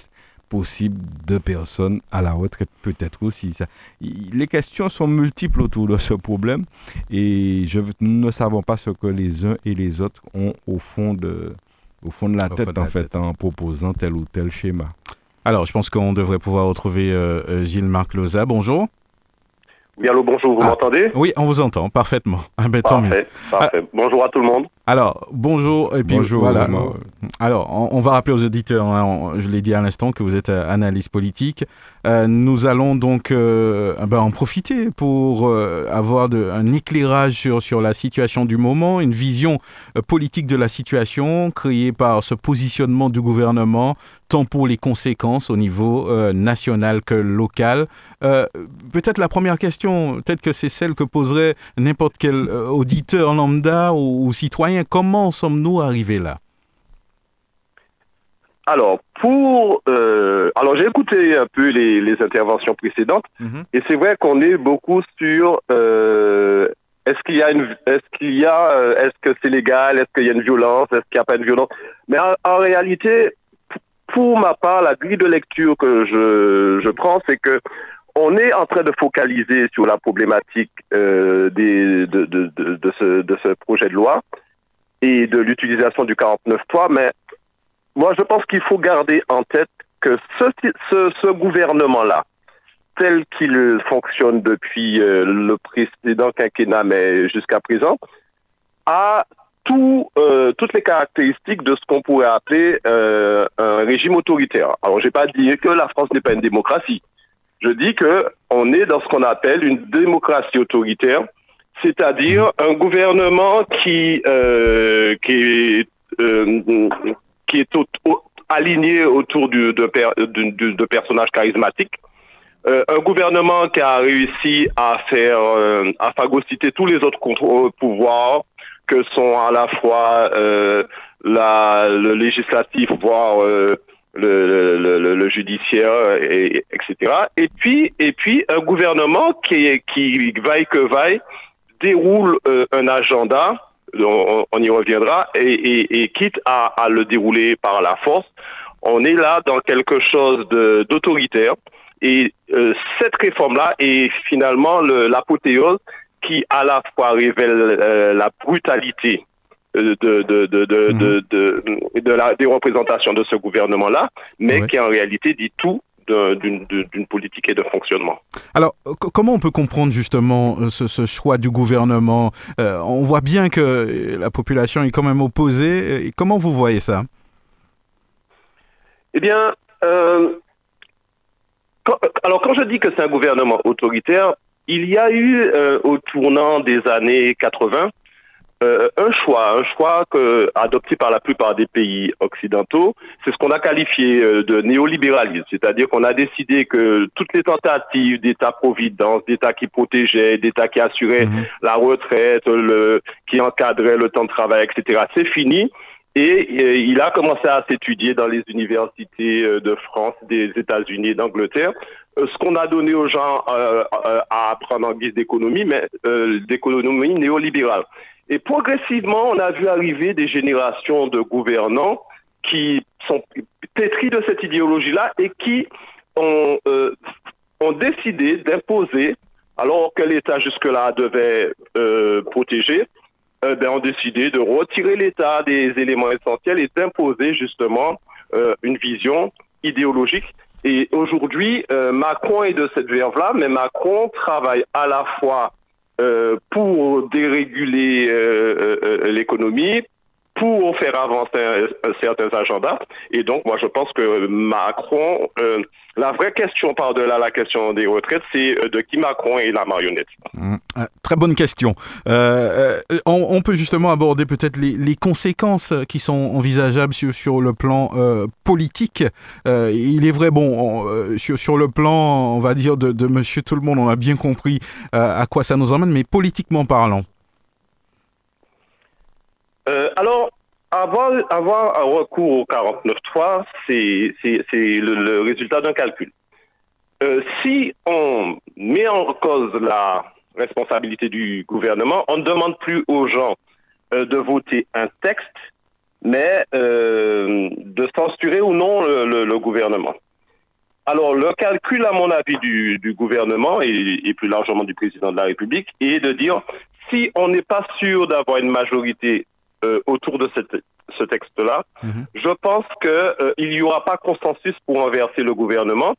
Speaker 3: possible de personnes à la retraite, peut-être aussi. Ça. Les questions sont multiples autour de ce problème et je, nous ne savons pas ce que les uns et les autres ont au fond de, au fond de la tête, en fait, en proposant tel ou tel schéma.
Speaker 2: Alors, je pense qu'on devrait pouvoir retrouver euh, euh, Gilles-Marc Loza. Bonjour.
Speaker 6: Oui, allô, bonjour, vous ah, m'entendez?
Speaker 2: Oui, on vous entend parfaitement. Ah, ben,
Speaker 6: parfait, parfait. bonjour à tout le monde.
Speaker 2: Alors, bonjour. Et puis,
Speaker 3: bonjour.
Speaker 2: Voilà. Alors, on, va rappeler aux auditeurs, hein, je l'ai dit à l'instant, que vous êtes euh, analyste politique. Euh, nous allons donc euh, ben, en profiter pour euh, avoir un éclairage sur, sur la situation du moment, une vision politique de la situation créée par ce positionnement du gouvernement, tant pour les conséquences au niveau national que local. peut-être la première question, peut-être que c'est celle que poserait n'importe quel auditeur lambda ou citoyen. Comment sommes-nous arrivés là?
Speaker 6: Alors, pour. Euh, alors, j'ai écouté un peu les, les interventions précédentes, mhm. et c'est vrai qu'on est beaucoup sur. Euh, est-ce qu'il y a une. Est-ce qu'il y a. Euh, est-ce que c'est légal Est-ce qu'il y a une violence Est-ce qu'il n'y a pas une violence? Mais en, réalité, pour ma part, la grille de lecture que je, je prends, c'est que on est en train de focaliser sur la problématique euh, des, de, de, de, de, ce, de ce projet de loi et de l'utilisation du 49.3, mais moi, je pense qu'il faut garder en tête que ce, gouvernement-là, tel qu'il fonctionne depuis euh, le précédent quinquennat, mais jusqu'à présent, a euh, toutes les caractéristiques de ce qu'on pourrait appeler euh, un régime autoritaire. Alors, je n'ai pas dit que la France n'est pas une démocratie. Je dis que on est dans ce qu'on appelle une démocratie autoritaire, c'est-à-dire un gouvernement qui, qui est qui est aligné autour de, personnages charismatiques. Euh, un gouvernement qui a réussi à faire, euh, à phagocyter tous les autres pouvoirs que sont à la fois euh, le législatif, voire le, judiciaire, et, etc. Et puis, et puis un gouvernement qui, qui vaille que vaille déroule un agenda on, y reviendra, et, quitte à, le dérouler par la force, on est là dans quelque chose d'autoritaire. Et euh, cette réforme-là est finalement l'apothéose qui à la fois révèle euh, la brutalité euh, de, de, de, mhm. de, la, des représentations de ce gouvernement-là, mais qui en réalité dit tout d'une politique et de fonctionnement.
Speaker 2: Alors, comment on peut comprendre justement euh, ce, choix du gouvernement? Euh, On voit bien que la population est quand même opposée. Et comment vous voyez ça?
Speaker 6: Eh bien, euh, alors quand je dis que c'est un gouvernement autoritaire, il y a eu au tournant des années 80 euh, un choix, un choix que, adopté par la plupart des pays occidentaux, c'est ce qu'on a qualifié euh, de néolibéralisme, c'est-à-dire qu'on a décidé que toutes les tentatives d'État-providence, d'État qui protégeait, d'État qui assurait mhm. la retraite, le, qui encadrait le temps de travail, etc., c'est fini. Et euh, il a commencé à s'étudier dans les universités de France, des États-Unis, d'Angleterre, ce qu'on a donné aux gens à apprendre en guise d'économie, mais d'économie néolibérale. Et progressivement, on a vu arriver des générations de gouvernants qui sont pétris de cette idéologie-là et qui ont, euh, décidé d'imposer, alors que l'État jusque-là devait euh, protéger, euh, ben, ont décidé de retirer l'État des éléments essentiels et d'imposer justement une vision idéologique. Et aujourd'hui, Macron est de cette verve-là, mais Macron travaille à la fois pour déréguler euh, euh, l'économie, pour faire avancer certains agendas. Et donc, moi, je pense que Macron, la vraie question par-delà la question des retraites, c'est de qui Macron est la marionnette.
Speaker 2: Mmh. très bonne question. on, peut justement aborder peut-être les, conséquences qui sont envisageables sur, sur le plan politique. il est vrai, bon, sur, sur le plan, on va dire, de, de monsieur tout le monde, on a bien compris à quoi ça nous emmène, mais politiquement parlant.
Speaker 6: Euh, alors, avoir, avoir un recours au 49.3, c'est le, le résultat d'un calcul. Euh, si on met en cause la responsabilité du gouvernement, on ne demande plus aux gens euh, de voter un texte, mais de censurer ou non le, gouvernement. Alors, le calcul, à mon avis, du, gouvernement et, plus largement du président de la République est de dire si on n'est pas sûr d'avoir une majorité euh, autour de ce texte-là. Mhm. Je pense qu'il euh, n'y aura pas consensus pour inverser le gouvernement.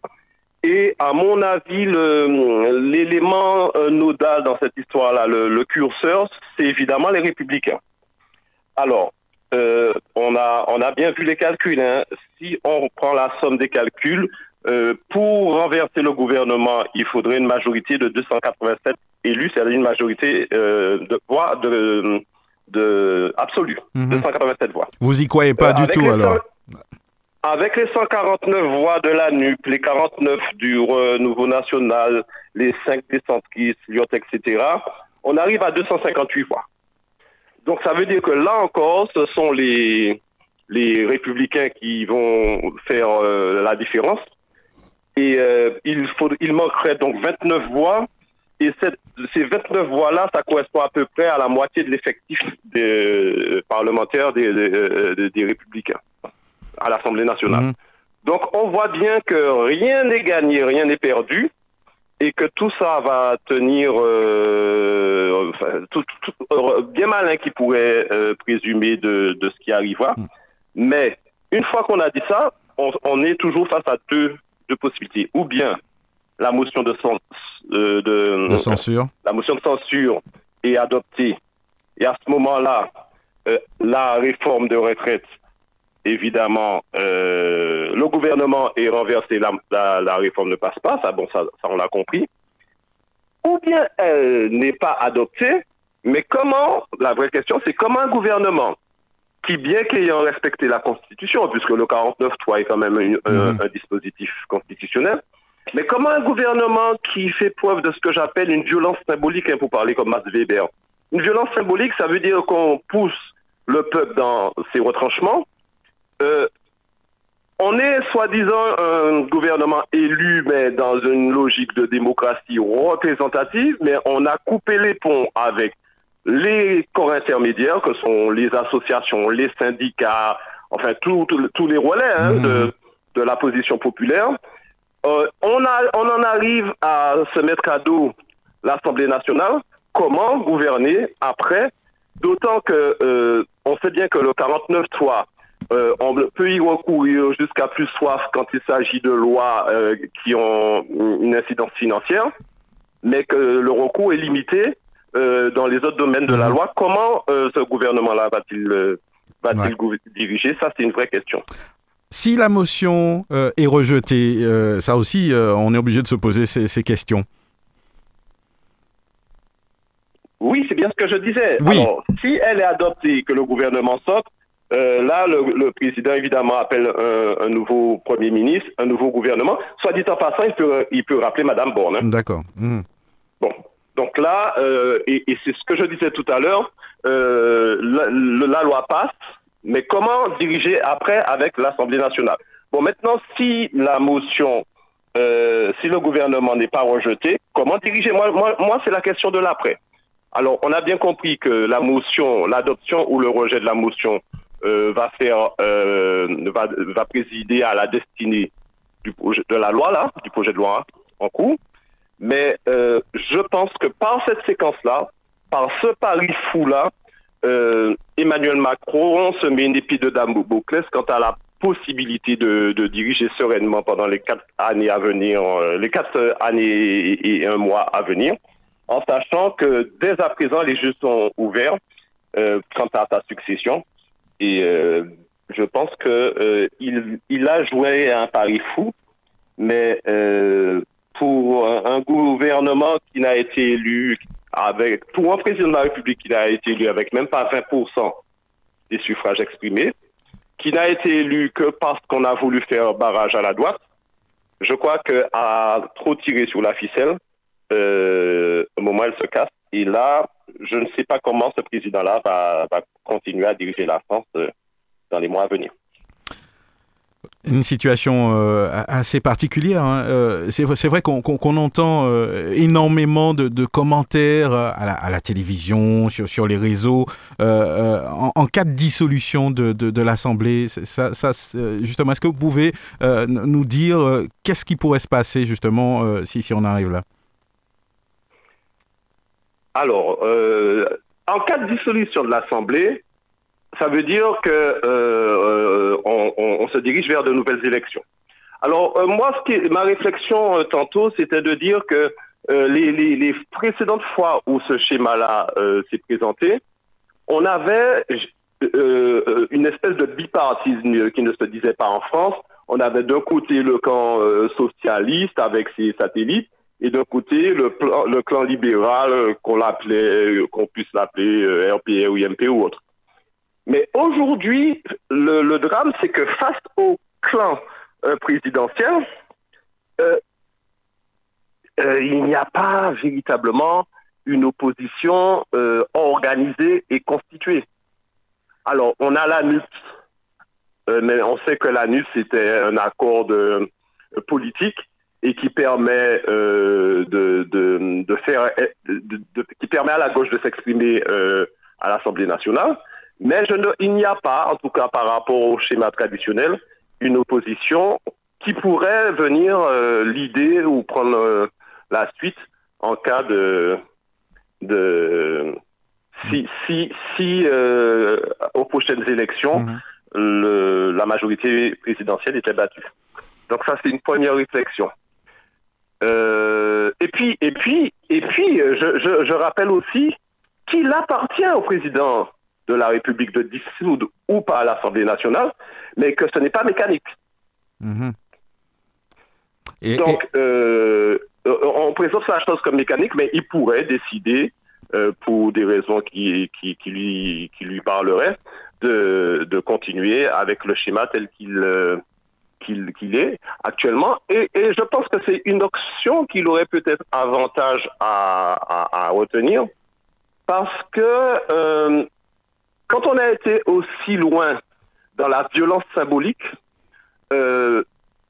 Speaker 6: Et à mon avis, l'élément euh, nodal dans cette histoire-là, le, curseur, c'est évidemment les républicains. Alors, on, a, on a bien vu les calculs. Hein. Si on reprend la somme des calculs, pour renverser le gouvernement, il faudrait une majorité de 287 élus, c'est-à-dire une majorité de voix de, de absolue, 287 mhm. voix.
Speaker 2: Vous y croyez pas du tout alors
Speaker 6: avec les 149 voix de la NUP, les 49 du Renouveau National, les 5 des centristes, l'IOT, etc., on arrive à 258 voix. Donc ça veut dire que là encore, ce sont les, les républicains qui vont faire euh, la différence. Et euh, il, faut, il manquerait donc 29 voix. Et ces 29 voix-là, ça correspond à peu près à la moitié de l'effectif des parlementaires des, des républicains à l'Assemblée nationale. Mhm. Donc on voit bien que rien n'est gagné, rien n'est perdu et que tout ça va tenir euh, tout, euh, bien malin qui pourrait euh, présumer de, de, ce qui arrivera. Mhm. Mais une fois qu'on a dit ça, on, est toujours face à deux, deux, possibilités. Ou bien la motion de,
Speaker 2: de, de, censure.
Speaker 6: La motion de censure est adoptée. Et à ce moment-là, la réforme de retraite évidemment, euh, le gouvernement est renversé, la, la, réforme ne passe pas, ça, bon, ça, ça on l'a compris. Ou bien elle n'est pas adoptée, mais comment, la vraie question, c'est comment un gouvernement qui, bien qu'ayant respecté la Constitution, puisque le 49.3 est quand même mhm. un, dispositif constitutionnel, mais comment un gouvernement qui fait preuve de ce que j'appelle une violence symbolique, hein, pour parler comme Max Weber, une violence symbolique, ça veut dire qu'on pousse le peuple dans ses retranchements, euh, on est soi-disant un gouvernement élu, mais dans une logique de démocratie représentative, mais on a coupé les ponts avec les corps intermédiaires, que sont les associations, les syndicats, enfin tous les relais hein, mmh. de, la position populaire. Euh, on, on en arrive à se mettre à dos l'Assemblée nationale. Comment gouverner après? D'autant que euh, on sait bien que le 49-3 euh, on peut y recourir jusqu'à plus soif quand il s'agit de lois qui ont une incidence financière, mais que le recours est limité dans les autres domaines de la mhm. loi. Comment ce gouvernement-là va-t-il va diriger? Ça, c'est une vraie question.
Speaker 2: Si la motion est rejetée, ça aussi, on est obligé de se poser ces, questions.
Speaker 6: Oui, c'est bien ce que je disais. Alors, si elle est adoptée, que le gouvernement euh, là, le, président, évidemment, appelle un, nouveau Premier ministre, un nouveau gouvernement. Soit dit en passant, il peut, il peut rappeler Madame Borne. Hein.
Speaker 2: D'accord. Mmh.
Speaker 6: Bon. Donc là, euh, et, c'est ce que je disais tout à l'heure, euh, la, loi passe, mais comment diriger après avec l'Assemblée nationale? Bon, maintenant, si la motion, si le gouvernement n'est pas rejeté, comment diriger? Moi, moi, moi c'est la question de l'après. Alors, on a bien compris que la motion, l'adoption ou le rejet de la motion euh, va faire, euh, va, va, présider à la destinée du projet, de la loi là, du projet de loi en cours. Mais euh, je pense que par cette séquence-là, par ce pari fou-là, Emmanuel Macron se met une épée de Damoclès quant à la possibilité de, diriger sereinement pendant les quatre années à venir, les quatre années et, un mois à venir, en sachant que dès à présent les jeux sont ouverts quant à sa succession. Et euh, je pense que euh, il, il, a joué un pari fou, mais euh, pour un, gouvernement qui n'a été élu avec, pour un président de la République qui n'a été élu avec même pas 20% des suffrages exprimés, qui n'a été élu que parce qu'on a voulu faire barrage à la droite, je crois qu'à trop tirer sur la ficelle, euh, au moment elle se casse, et là, je ne sais pas comment ce président-là va, continuer à diriger la France euh, dans les mois à venir.
Speaker 2: Une situation euh, assez particulière. Hein. Euh, c'est vrai qu'on entend énormément de, commentaires à la, télévision, sur, les réseaux, en, cas de dissolution de, l'Assemblée. Ça justement, est-ce que vous pouvez nous dire qu'est-ce qui pourrait se passer justement si, on arrive là?
Speaker 6: Alors, euh, en cas de dissolution de l'Assemblée, ça veut dire que euh, on, se dirige vers de nouvelles élections. Alors euh, moi, ce qui ma réflexion tantôt, c'était de dire que les, précédentes fois où ce schéma-là s'est présenté, on avait une espèce de bipartisme qui ne se disait pas en France. on avait d'un côté le camp socialiste avec ses satellites, et d'un côté le, le clan libéral qu'on l'appelait, qu'on puisse l'appeler RPR ou IMP ou autre. Mais aujourd'hui, le, drame, c'est que face au clan présidentiel, il n'y a pas véritablement une opposition euh, organisée et constituée. Alors, on a l'ANUS, euh, mais on sait que l'ANUS c'était un accord politique et qui permet euh, de, faire, qui permet à la gauche de s'exprimer à l'Assemblée nationale. Mais je ne, il n'y a pas, en tout cas par rapport au schéma traditionnel, une opposition qui pourrait venir l'idée ou prendre la suite en cas de, de si, si, si euh, aux prochaines élections, mhm. le, la majorité présidentielle était battue. Donc ça, c'est une première réflexion. Euh, et puis, et puis, et puis, je, je, je rappelle aussi qu'il appartient au président de la République de dissoudre ou pas à l'Assemblée nationale, mais que ce n'est pas mécanique. Mhm. Et, Donc, Euh, euh, on présente la chose comme mécanique, mais il pourrait décider, euh, pour des raisons qui, qui, qui, lui, qui lui parleraient, de, de continuer avec le schéma tel qu'il euh, qu'il est actuellement. Et, et, je pense que c'est une option qu'il aurait peut-être avantage à, à, à, retenir, parce que quand on a été aussi loin dans la violence symbolique, euh,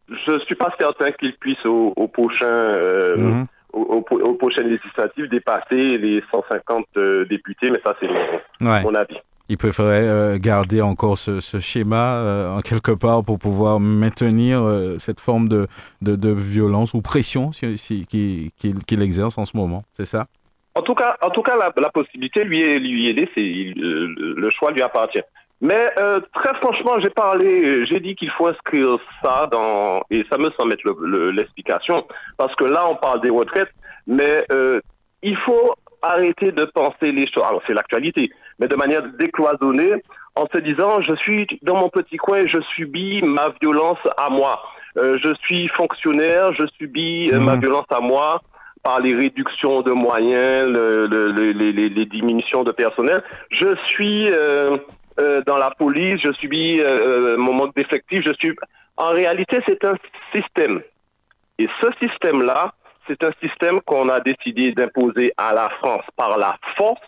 Speaker 6: je ne suis pas certain qu'il puisse au, prochain euh, mhm. au, prochaines législatives dépasser les 150 euh, députés, mais ça c'est mon, avis.
Speaker 2: Il préférait euh, garder encore ce, schéma en quelque part pour pouvoir maintenir cette forme de, de, violence ou pression qu'il exerce en ce moment, c'est ça?
Speaker 6: En tout cas, en tout cas, la, possibilité lui est, lui est laissée. le choix lui appartient. Mais euh, très franchement, j'ai parlé, j'ai dit qu'il faut inscrire ça dans, et ça me semble mettre l'explication, parce que là, on parle des retraites, mais euh, il faut arrêter de penser les choses. Alors, c'est l'actualité, mais de manière décloisonnée, en se disant, je suis dans mon petit coin, je subis ma violence à moi. Euh, je suis fonctionnaire, je subis euh, ma mmh. violence à moi par les réductions de moyens, le, le, les, diminutions de personnel. Je suis euh, euh, dans la police, je subis euh, mon manque d'effectifs, je suis. En réalité, c'est un système. Et ce système-là, c'est un système qu'on a décidé d'imposer à la France par la force,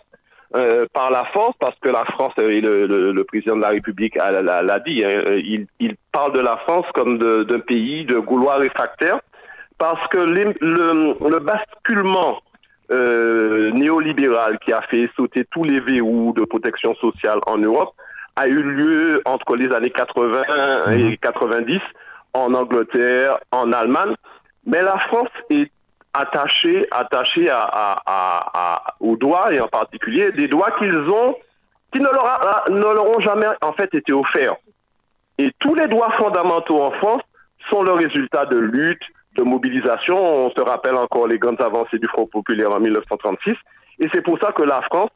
Speaker 6: par la force, parce que la France, et le, président de la République l'a dit, hein, il, il, parle de la France comme d'un pays de Gaulois réfractaires, parce que le, le basculement euh, néolibéral qui a fait sauter tous les verrous de protection sociale en Europe a eu lieu entre les années 80 et 90 mhm. en Angleterre, en Allemagne. Mais la France est attachée, attachée à, à, à, aux droits, et en particulier des droits qu'ils ont, qui ne leur, ne leur ont jamais en fait été offerts. Et tous les droits fondamentaux en France sont le résultat de luttes, de mobilisation. On se rappelle encore les grandes avancées du Front populaire en 1936. Et c'est pour ça que la France,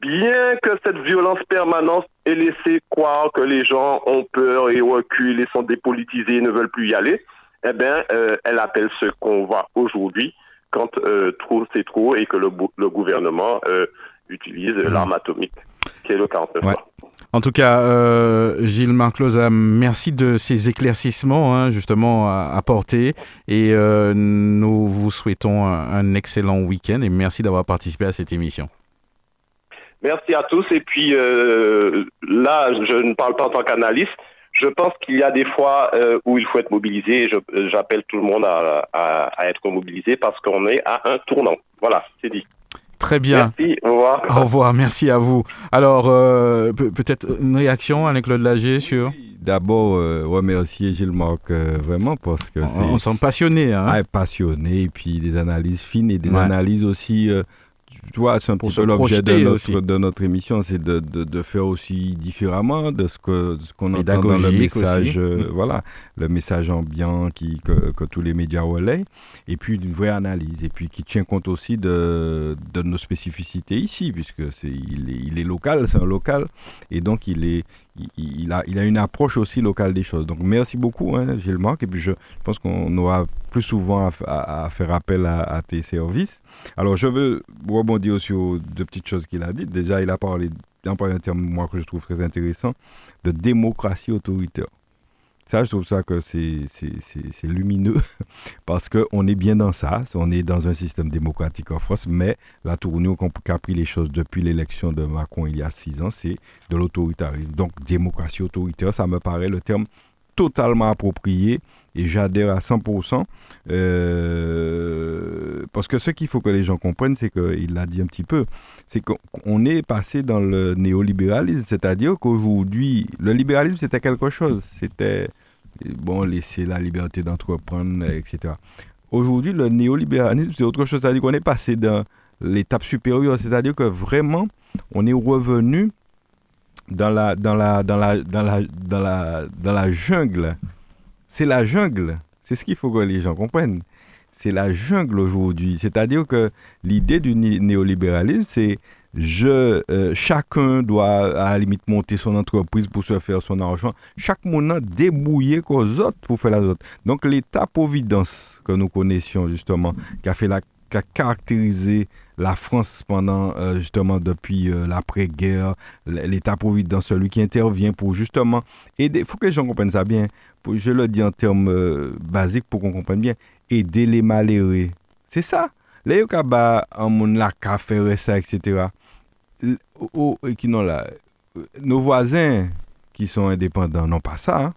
Speaker 6: bien que cette violence permanente ait laissé croire que les gens ont peur et reculent et sont dépolitisés et ne veulent plus y aller, eh bien, euh, elle appelle ce qu'on voit aujourd'hui quand euh, trop c'est trop et que le, le gouvernement euh, utilise mmh. l'arme atomique, qui est le 49
Speaker 2: en tout cas, euh, Gilles Marclosa, merci de ces éclaircissements hein, justement apportés et euh, nous vous souhaitons un, excellent week-end et merci d'avoir participé à cette émission.
Speaker 6: Merci à tous et puis euh, là, je ne parle pas en tant qu'analyste. Je pense qu'il y a des fois où il faut être mobilisé. J'appelle tout le monde à être mobilisé parce qu'on est à un tournant. Voilà, c'est dit.
Speaker 2: Très bien.
Speaker 6: Merci, au revoir.
Speaker 2: Au revoir, merci à vous. Alors, euh, peut-être une réaction, avec claude Lager, sur?
Speaker 3: D'abord, euh, remercier Gilles-Marc euh, vraiment parce que c'est...
Speaker 2: On, sent passionné. Hein?
Speaker 3: passionné, et puis des analyses fines et des analyses aussi tu vois, c'est un petit peu l'objet de notre, de notre émission, c'est de, de, faire aussi différemment de ce que ce qu'on entend dans le message, euh, mm. voilà, le message ambiant qui, que, que tous les médias relaient, et puis d'une vraie analyse, et puis qui tient compte aussi de, de nos spécificités ici, puisque c'est il est, il est local, c'est un local, et donc il est il, a, une approche aussi locale des choses. Donc merci beaucoup, hein, Gilles Marc. Et puis je pense qu'on aura plus souvent à, faire appel à, tes services. Alors je veux rebondir aussi aux deux petites choses qu'il a dites. Déjà, il a parlé, d'un un terme moi que je trouve très intéressant, de démocratie autoritaire. Ça, je trouve ça que c'est lumineux parce qu'on est bien dans ça. On est dans un système démocratique en France, mais la tournure qu'a pris les choses depuis l'élection de Macron il y a six ans, c'est de l'autoritarisme. Donc, démocratie autoritaire, ça me paraît le terme totalement approprié et j'adhère à 100%. Euh, parce que ce qu'il faut que les gens comprennent, c'est qu'il l'a dit un petit peu, c'est qu'on est passé dans le néolibéralisme, c'est-à-dire qu'aujourd'hui, le libéralisme c'était quelque chose, c'était bon laisser la liberté d'entreprendre, etc. Aujourd'hui, le néolibéralisme c'est autre chose, c'est-à-dire qu'on est passé dans l'étape supérieure, c'est-à-dire que vraiment on est revenu dans la, jungle c'est la jungle. C'est ce qu'il faut que les gens comprennent. C'est la jungle aujourd'hui. C'est-à-dire que l'idée du néolibéralisme, c'est je, euh, chacun doit à la limite monter son entreprise pour se faire son argent. Chaque monde débouillé qu'aux autres pour faire la autres. Donc l'État-providence que nous connaissions justement, qui a fait la qui a caractérisé la France pendant euh, justement depuis euh, l'après-guerre, l'État-providence, celui qui intervient pour justement aider. Il faut que les gens comprennent ça bien je le dis en termes euh, basiques pour qu'on comprenne bien, aider les malheureux. C'est ça. Y a un monde là ça, etc. qui là, nos voisins qui sont indépendants n'ont pas ça. Hein.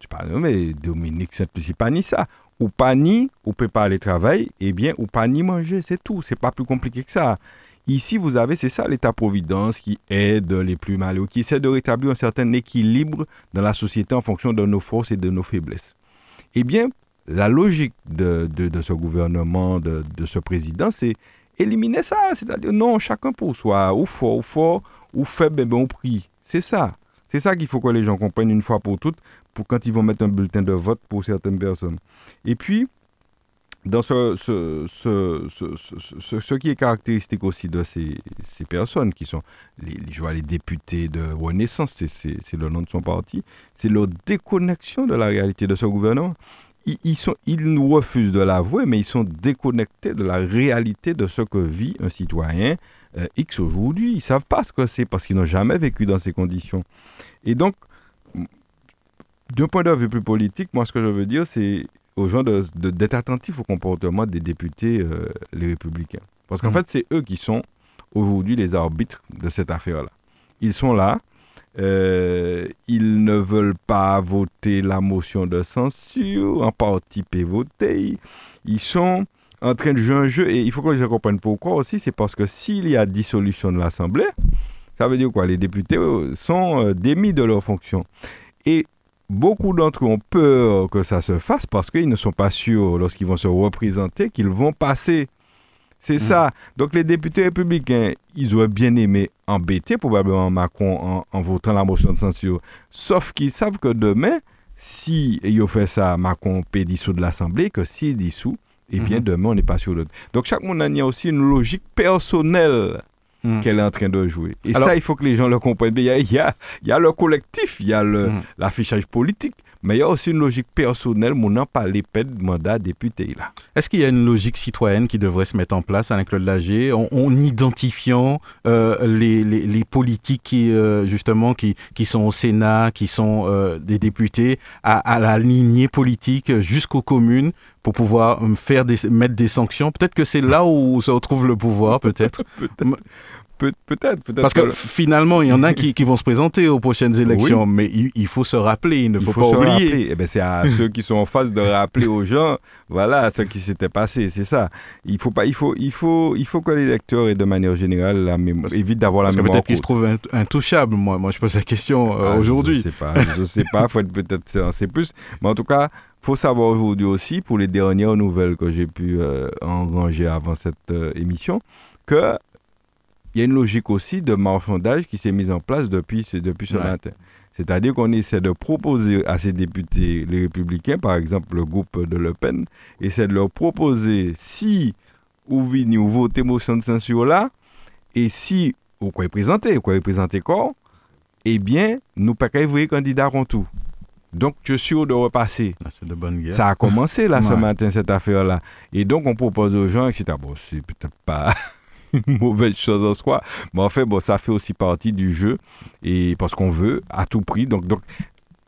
Speaker 3: Je parle, mais Dominique c'est pas ni ça. Ou pas ni, ou peut pas aller travailler, eh bien, ou pas ni manger, c'est tout. C'est pas plus compliqué que ça. Ici, vous avez, c'est ça l'État-providence qui aide les plus malheureux, qui essaie de rétablir un certain équilibre dans la société en fonction de nos forces et de nos faiblesses. Eh bien, la logique de, ce gouvernement, de, ce président, c'est éliminer ça. C'est-à-dire, non, chacun pour soi, ou fort, ou fort, ou faible, mais bon prix. C'est ça. C'est ça qu'il faut que les gens comprennent une fois pour toutes, pour quand ils vont mettre un bulletin de vote pour certaines personnes. Et puis, dans ce, ce, ce, ce, qui est caractéristique aussi de ces, ces personnes qui sont, les, je vois les députés de Renaissance, c'est le nom de son parti, c'est leur déconnexion de la réalité de ce gouvernement. Ils, ils, refusent de l'avouer, mais ils sont déconnectés de la réalité de ce que vit un citoyen euh, X aujourd'hui. Ils ne savent pas ce que c'est parce qu'ils n'ont jamais vécu dans ces conditions. Et donc, d'un point de vue plus politique, moi, ce que je veux dire, c'est aux gens d'être de, attentifs au comportement des députés, euh, les républicains. Parce qu'en mm. fait, c'est eux qui sont aujourd'hui les arbitres de cette affaire-là. Ils sont là, euh, ils ne veulent pas voter la motion de censure, en partie voter. Ils sont en train de jouer un jeu, et il faut que les gens comprennent pourquoi aussi, c'est parce que s'il y a dissolution de l'Assemblée, ça veut dire quoi? Les députés euh, sont démis de leurs fonctions. Et beaucoup d'entre eux ont peur que ça se fasse parce qu'ils ne sont pas sûrs, lorsqu'ils vont se représenter, qu'ils vont passer. C'est mm. ça. Donc les députés républicains, ils auraient bien aimé embêter probablement Macron en, votant la motion de censure. Sauf qu'ils savent que demain, si ils ont fait ça, Macron peut dissoudre l'Assemblée, que s'il dissout, eh bien mm-hmm. demain, on n'est pas sûr de... Donc chaque monde a aussi une logique personnelle Mm. qu'elle est en train de jouer. Et ça, il faut que les gens le comprennent. Il y a, il y a, il y a le collectif, il y a mm. l'affichage politique, mais il y a aussi une logique personnelle, mon n'a pas l'épée de mandat député. là.
Speaker 2: Est-ce qu'il y a une logique citoyenne qui devrait se mettre en place, avec Claude Lagier, en, identifiant euh, les, les, les, politiques qui, euh, justement, qui, qui sont au Sénat, qui sont euh, des députés, à, à la lignée politique jusqu'aux communes pour pouvoir faire des, mettre des sanctions Peut-être que c'est là où se retrouve le pouvoir, peut-être.
Speaker 3: peut-être. Peut-être, peut-être.
Speaker 2: Parce que, finalement, il y en a qui, qui, vont se présenter aux prochaines élections, mais il, faut se rappeler, il ne faut, pas oublier.
Speaker 3: Eh ben, c'est à ceux qui sont en face de rappeler aux gens, voilà, ce qui s'était passé, c'est ça. Il faut pas, il faut, il faut, il faut que les lecteurs aient de manière générale la mémoire, évite d'avoir la mémoire.
Speaker 2: Peut-être qu'ils se trouvent intouchables. Moi, moi, je pose la question euh, ah, aujourd'hui.
Speaker 3: Je sais pas, je sais pas. Faut être peut-être c'est plus, mais en tout cas, faut savoir aujourd'hui aussi, pour les dernières nouvelles que j'ai pu euh, engranger avant cette euh, émission, que il y a une logique aussi de marchandage qui s'est mise en place depuis, depuis ce matin. C'est-à-dire qu'on essaie de proposer à ces députés, les républicains, par exemple le groupe de Le Pen, essaie de leur proposer si vous venez ou votez motion de censure là, et si vous quoi présenter, vous quoi présenter quoi, eh bien, nous pas qu'à candidats en tout. Donc, je suis sûr de repasser.
Speaker 2: Ah, c'est de bonne guerre.
Speaker 3: Ça a commencé là ce matin, cette affaire-là. Et donc, on propose aux gens, etc. Bon, c'est peut-être pas une mauvaise chose en soi, mais en fait, bon, ça fait aussi partie du jeu. Et parce qu'on veut à tout prix. Donc, donc,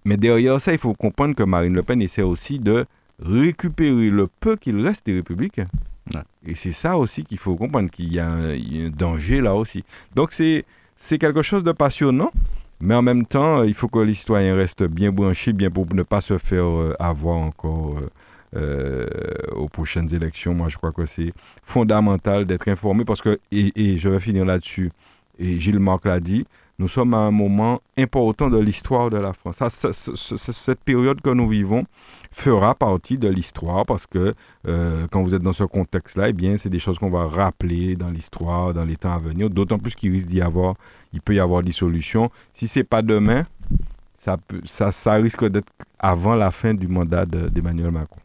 Speaker 3: mais derrière ça, il faut comprendre que Marine Le Pen essaie aussi de récupérer le peu qu'il reste des républicains. Et c'est ça aussi qu'il faut comprendre, qu'il y, a un danger là aussi. Donc, c'est quelque chose de passionnant. Mais en même temps, il faut que les citoyens restent bien branchés, bien pour ne pas se faire euh, avoir encore euh, euh, aux prochaines élections. Moi, je crois que c'est fondamental d'être informé parce que, et, je vais finir là-dessus, et Gilles Marc l'a dit, nous sommes à un moment important de l'histoire de la France. cette période que nous vivons fera partie de l'histoire parce que quand vous êtes dans ce contexte-là, eh bien, c'est des choses qu'on va rappeler dans l'histoire, dans les temps à venir. D'autant plus qu'il risque d'y avoir il peut y avoir des solutions. Si ce n'est pas demain, ça, ça, ça risque d'être avant la fin du mandat d'Emmanuel Macron.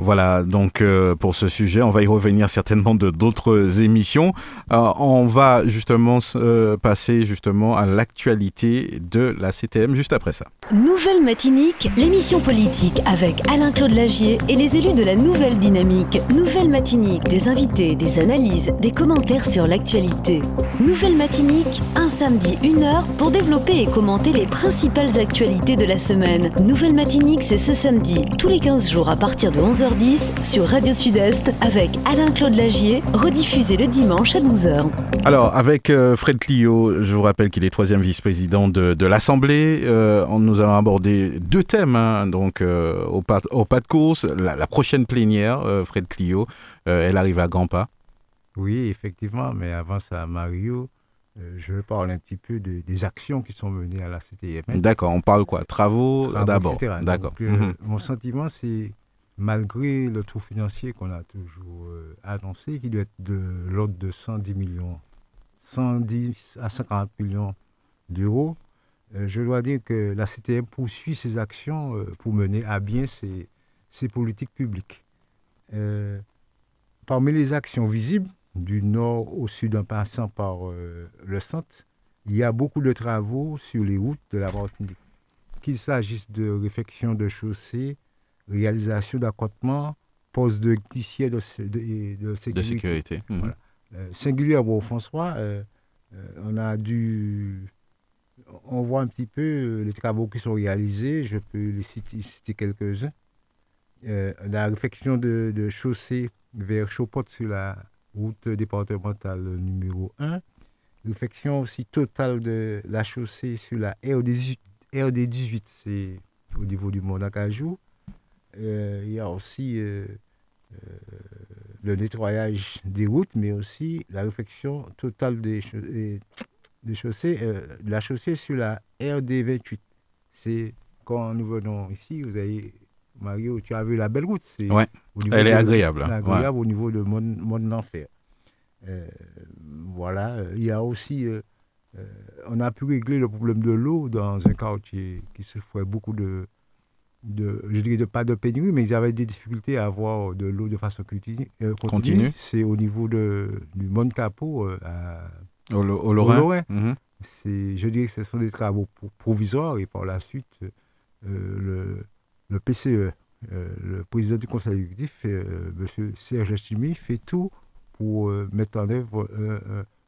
Speaker 2: Voilà, donc euh, pour ce sujet, on va y revenir certainement de d'autres émissions. Euh, on va justement euh, passer justement à l'actualité de la CTM juste après ça.
Speaker 1: Nouvelle Matinique, l'émission politique avec Alain-Claude Lagier et les élus de la Nouvelle Dynamique. Nouvelle Matinique, des invités, des analyses, des commentaires sur l'actualité. Nouvelle Matinique, un samedi, une heure pour développer et commenter les principales actualités de la semaine. Nouvelle Matinique, c'est ce samedi, tous les 15 jours à partir de 11h 10 sur Radio Sud-Est avec Alain-Claude Lagier, rediffusé le dimanche à 12h.
Speaker 2: Alors, avec euh, Fred Clio, je vous rappelle qu'il est troisième vice-président de, l'Assemblée. Euh, nous allons aborder deux thèmes hein, donc, euh, au, pas, au, pas, de course. La, prochaine plénière, Fred Clio, elle arrive à grands pas.
Speaker 4: Oui, effectivement, mais avant ça, Mario, je vais parler un petit peu des actions qui sont menées à la CTM.
Speaker 2: D'accord, on parle quoi? Travaux, d'abord.
Speaker 4: D'accord. Mhm. Mon sentiment, c'est malgré le trou financier qu'on a toujours euh, annoncé, qui doit être de l'ordre de 110 millions, 110 à 50 millions d'euros, euh, je dois dire que la CTM poursuit ses actions euh, pour mener à bien ses, politiques publiques. parmi les actions visibles, du nord au sud en passant par le centre, il y a beaucoup de travaux sur les routes de la Martinique. Qu'il s'agisse de réfection de chaussées, réalisation d'accotement, poste de glissier de, de, sécurité.
Speaker 2: Mhm.
Speaker 4: Euh, singulier François, euh, euh, on a dû. On voit un petit peu les travaux qui sont réalisés, je peux les citer, quelques-uns. la réfection de, de chaussée vers Chopot sur la route départementale numéro 1. Réfection aussi totale de la chaussée sur la RD18, RD18 c'est au niveau du Mont d'Acajou. Euh, il y a aussi euh, euh, le nettoyage des routes, mais aussi la réflexion totale des, des chaussées, la chaussée sur la RD 28. C'est quand nous venons ici, vous avez Mario, tu as vu la belle route.
Speaker 2: C'est ouais. Elle est agréable.
Speaker 4: Agréable au niveau de mon, mon enfer. voilà, il y a aussi, on a pu régler le problème de l'eau dans un quartier qui se fait beaucoup de, de, je dirais de, pas de pénurie, mais ils avaient des difficultés à avoir de l'eau de façon euh, continue. C'est au niveau de, du Mont Capot euh,
Speaker 2: au, Lorrain. Mhm.
Speaker 4: Je dirais que ce sont des travaux provisoires et par la suite, euh, le, le, PCE, le président du conseil exécutif, M. Serge Chimie, fait tout pour mettre en œuvre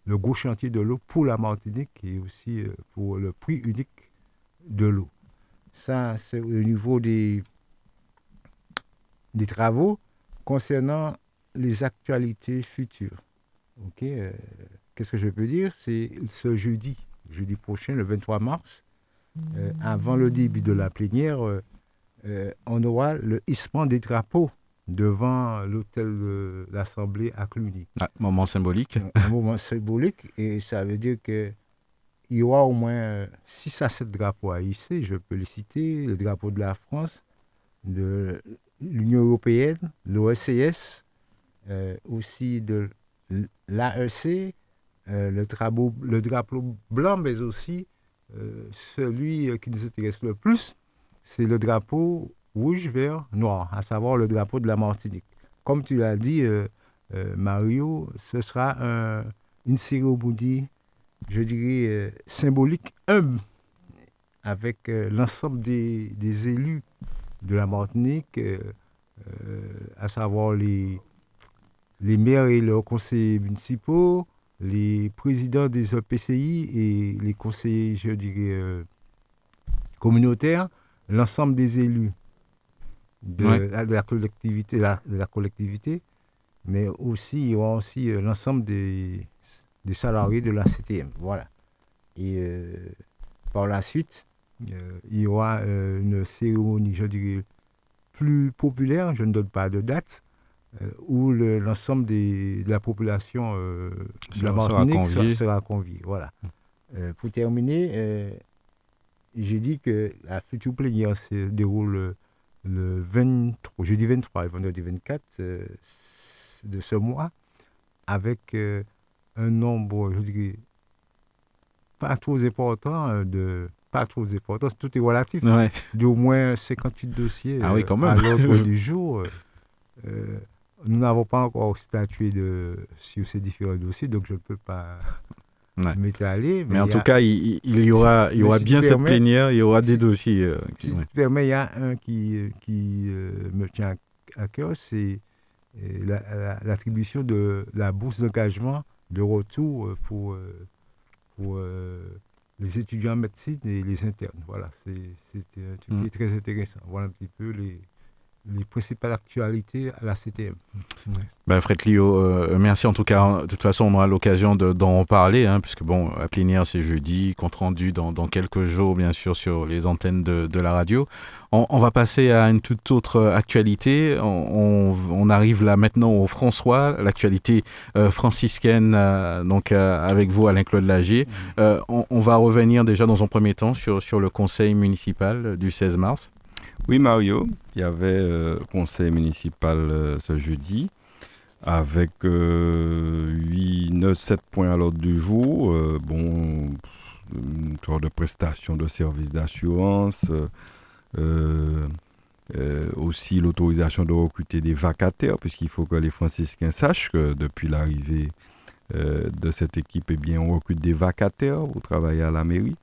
Speaker 4: le gros chantier de l'eau pour la Martinique et aussi pour le prix unique de l'eau. Ça, c'est au niveau des, des travaux concernant les actualités futures. Ok, euh, Qu'est-ce que je peux dire? C'est ce jeudi, jeudi prochain, le 23 mars, euh, avant le début de la plénière, euh, on aura le hissement des drapeaux devant l'hôtel de l'Assemblée à Cluny.
Speaker 2: Ah, moment symbolique.
Speaker 4: Un, un moment symbolique, et ça veut dire que il y aura au moins 6 à 7 drapeaux hisser, je peux les citer, le drapeau de la France, de l'Union européenne, l'OSCS, euh, aussi de l'AEC, le, drapeau, le drapeau blanc, mais aussi celui qui nous intéresse le plus, c'est le drapeau rouge, vert, noir, à savoir le drapeau de la Martinique. Comme tu l'as dit, Mario, ce sera une cérémonie, je dirais, symbolique, humble, avec l'ensemble des, des, élus de la Martinique, à savoir les, les maires et leurs conseillers municipaux, les présidents des EPCI et les conseillers, je dirais, euh, communautaires, l'ensemble des élus de, la, collectivité, de la collectivité, mais aussi, il y aura aussi euh, l'ensemble des, des, salariés de la CTM. Voilà. Et euh, par la suite, il y aura une cérémonie, je dirais, plus populaire, je ne donne pas de date, euh, où l'ensemble de la population euh, de la Martinique sera conviée. Voilà. Euh, pour terminer, j'ai dit que la future plénière se déroule le 23, jeudi 23 et vendredi 24 de ce mois, avec un nombre, je dirais, pas trop important de pas trop important, tout est relatif, d'au moins 58 dossiers
Speaker 2: ah oui, quand même.
Speaker 4: à l'ordre du jour. Nous n'avons pas encore statué de, sur ces différents dossiers, donc je ne peux pas m'étaler.
Speaker 2: Mais, en tout cas, il, y aura, il y aura bien cette plénière, il y aura des dossiers. Euh,
Speaker 4: qui, il y a un qui, qui euh, me tient à cœur, c'est euh, l'attribution de la bourse d'engagement de retour pour, pour les étudiants en médecine et les internes. Voilà, c'est un truc qui est mm. très intéressant. Voilà un petit peu les, les principales actualités à la CTM.
Speaker 2: Ben, Fred Lio, euh, merci en tout cas. De toute façon, on aura l'occasion d'en parler, hein, puisque bon, la plénière c'est jeudi, compte rendu dans, dans, quelques jours, bien sûr, sur les antennes de, de la radio. On, va passer à une toute autre actualité. On, on, arrive là maintenant au François, l'actualité euh, franciscaine, euh, donc avec vous, Alain-Claude Lagier. On, on, va revenir déjà dans un premier temps sur, sur le conseil municipal du 16 mars.
Speaker 3: Oui, Mario, il y avait euh, conseil municipal euh, ce jeudi avec 8, 9, 7 points à l'ordre du jour. Euh, bon, une sorte de prestation de services d'assurance. aussi l'autorisation de recruter des vacataires, puisqu'il faut que les franciscains sachent que depuis l'arrivée de cette équipe, eh bien, on recrute des vacataires pour travailler à la mairie.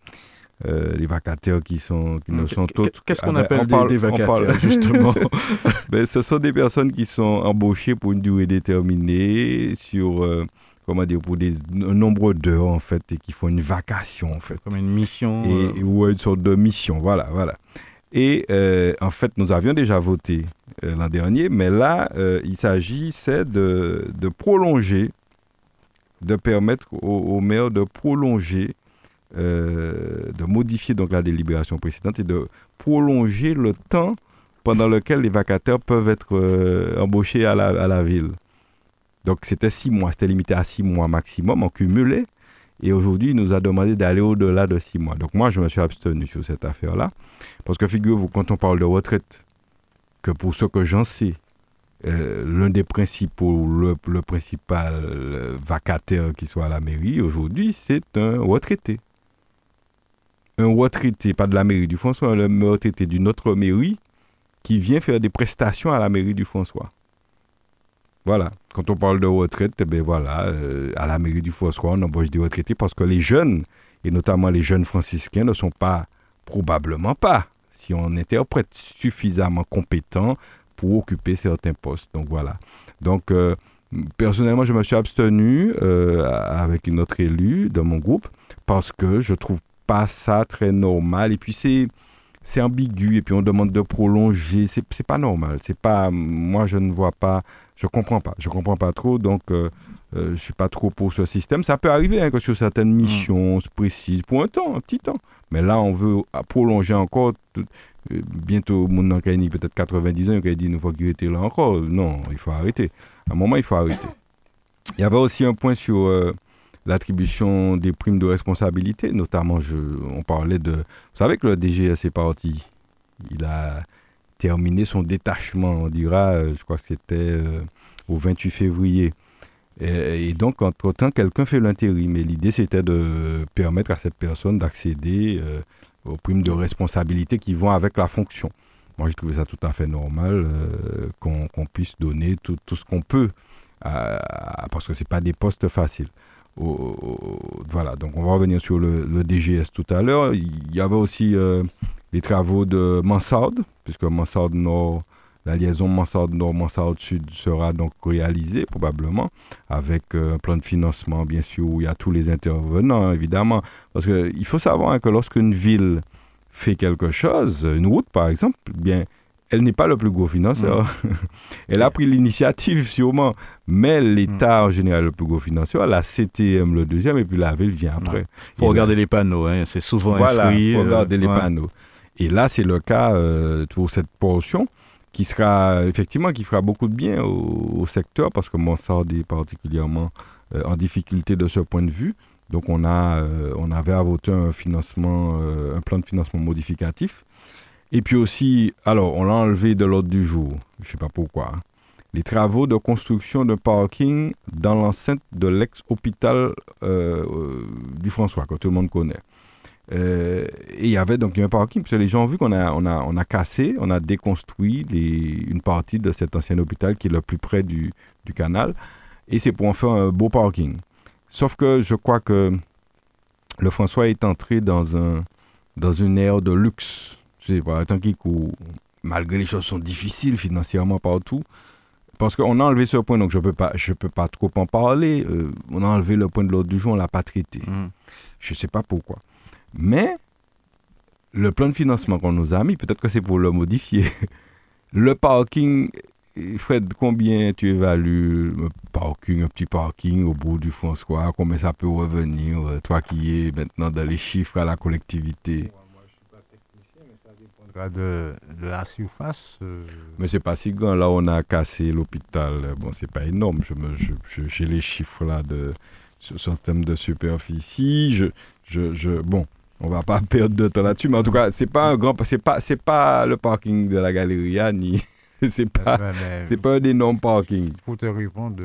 Speaker 3: Euh, les vacataires qui, sont, qui ne sont.
Speaker 2: Qu'est-ce qu'on ah ben, appelle des, vacataires, justement
Speaker 3: ben, Ce sont des personnes qui sont embauchées pour une durée déterminée, sur, euh, comment dire, pour des, un nombre d'heures, en fait, et qui font une vacation, en fait.
Speaker 2: Comme une mission
Speaker 3: et, euh. Ou une sorte de mission, voilà, voilà. Et en fait, nous avions déjà voté l'an dernier, mais là, il s'agissait de, de prolonger, de permettre aux maires de prolonger euh, de modifier donc la délibération précédente et de prolonger le temps pendant lequel les vacataires peuvent être euh, embauchés à la, ville. Donc c'était six mois, c'était limité à six mois maximum en cumulé. Et aujourd'hui, il nous a demandé d'aller au-delà de six mois. Donc moi, je me suis abstenu sur cette affaire-là. Parce que figurez-vous, quand on parle de retraite, que pour ce que j'en sais, euh, l'un des principaux, le, le principal vacataire qui soit à la mairie aujourd'hui, c'est un retraité un retraité, pas de la mairie du François, un retraité d'une autre mairie qui vient faire des prestations à la mairie du François. Voilà. Quand on parle de retraite, ben voilà, euh, à la mairie du François, on embauche des retraités parce que les jeunes, et notamment les jeunes franciscains, ne sont pas, probablement pas, si on interprète, suffisamment compétents pour occuper certains postes. Donc voilà. Donc, euh, personnellement, je me suis abstenu euh, avec une autre élue dans mon groupe parce que je trouve pas ça très normal. Et puis c'est c'est ambigu et puis on demande de prolonger. C'est c'est pas normal. C'est pas moi je ne vois pas, je comprends pas, je comprends pas trop. Donc euh, euh, je suis pas trop pour ce système. Ça peut arriver hein, que sur certaines missions mm. précises pour un temps, un petit temps. Mais là on veut prolonger encore. Euh, bientôt mon a peut-être 90 ans, il a dit une fois qu'il était là encore. Non, il faut arrêter. À un moment il faut arrêter. Il y avait aussi un point sur l'attribution des primes de responsabilité, notamment, on parlait de... Vous savez que le DGS est parti. Il a terminé son détachement, on dira, euh, je crois que c'était euh, au 28 février. Et, donc, entre-temps, quelqu'un fait l'intérim. Et l'idée, c'était de permettre à cette personne d'accéder euh, aux primes de responsabilité qui vont avec la fonction. Moi, j'ai trouvé ça tout à fait normal qu'on puisse donner tout, tout ce qu'on peut, parce que ce pas des postes faciles. Voilà, donc on va revenir sur le, DGS tout à l'heure. Il y avait aussi euh, les travaux de Mansard, puisque Mansard Nord la liaison Mansard Nord, Mansard Sud sera donc réalisée probablement avec euh, un plan de financement, bien sûr, où il y a tous les intervenants, évidemment. Parce qu'il faut savoir hein, que lorsqu'une ville fait quelque chose, une route par exemple, bien, elle n'est pas le plus gros financeur. Mm. elle a pris l'initiative sûrement, mais l'État en général le plus gros financeur, la CTM le deuxième, et puis la ville vient après.
Speaker 2: Il faut regarder les panneaux, hein, c'est souvent
Speaker 3: voilà, il faut regarder les panneaux. Et là, c'est le cas euh, pour cette portion qui sera effectivement qui fera beaucoup de bien au, secteur parce que Mansard est particulièrement euh, en difficulté de ce point de vue. Donc on a euh, on avait à voter un financement euh, un plan de financement modificatif. Et puis aussi alors on l'a enlevé de l'ordre du jour. Je sais pas pourquoi. Les travaux de construction de parking dans l'enceinte de l'ex-hôpital du François que tout le monde connaît. Euh, et il y avait donc un parking, parce que les gens ont vu qu'on a, on a, on a cassé, on a déconstruit une partie de cet ancien hôpital qui est le plus près du, du canal. Et c'est pour en faire un beau parking. Sauf que je crois que le François est entré dans, un, dans une ère de luxe. Sais pas, tant qu'il malgré les choses sont difficiles financièrement partout, parce qu'on a enlevé ce point, donc je ne peux, pas, je peux pas trop en parler. Euh, on a enlevé le point de l'ordre du jour, on ne l'a pas traité. Mmh. Je ne sais pas pourquoi. Mais le plan de financement qu'on nous a mis, peut-être que c'est pour le modifier. le parking, Fred, combien tu évalues? Un parking, un petit parking au bout du François Combien ça peut revenir, euh, toi qui es maintenant dans les chiffres à la collectivité
Speaker 4: Moi, je suis pas technicien, mais ça dépendra de, de la surface. Euh.
Speaker 3: Mais c'est pas si grand. Là, on a cassé l'hôpital. Bon, c'est pas énorme. Je me, j'ai les chiffres là de, sur, le thème de superficie. Je, je, je, bon, on va pas perdre de temps là-dessus, mais en tout cas, c'est pas un grand, c'est pas, c'est pas le parking de la galerie, ni c'est pas, c'est pas un énorme parking.
Speaker 4: Pour te répondre,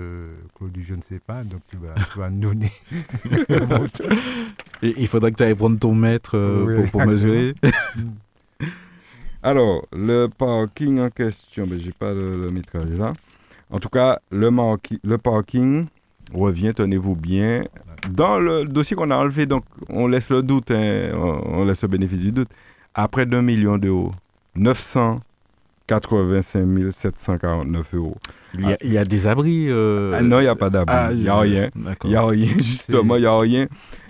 Speaker 4: Claude, je ne sais pas, donc tu vas, tu vas nous donner.
Speaker 2: Et il faudrait que tu ailles prendre ton mètre euh, pour, mesurer.
Speaker 3: Alors, le parking en question, mais ben, j'ai pas le, le métrage là. En tout cas, le, le parking revient, tenez-vous bien, dans le dossier qu'on a enlevé, donc on laisse le doute, hein, on, laisse le bénéfice du doute, après 2 millions d'euros, 985 749 euros.
Speaker 2: Il y, a, il y a des abris
Speaker 3: euh, ah Non, il n'y a pas d'abri. Ah, il n'y a rien. Il n'y a rien, justement, il n'y a rien.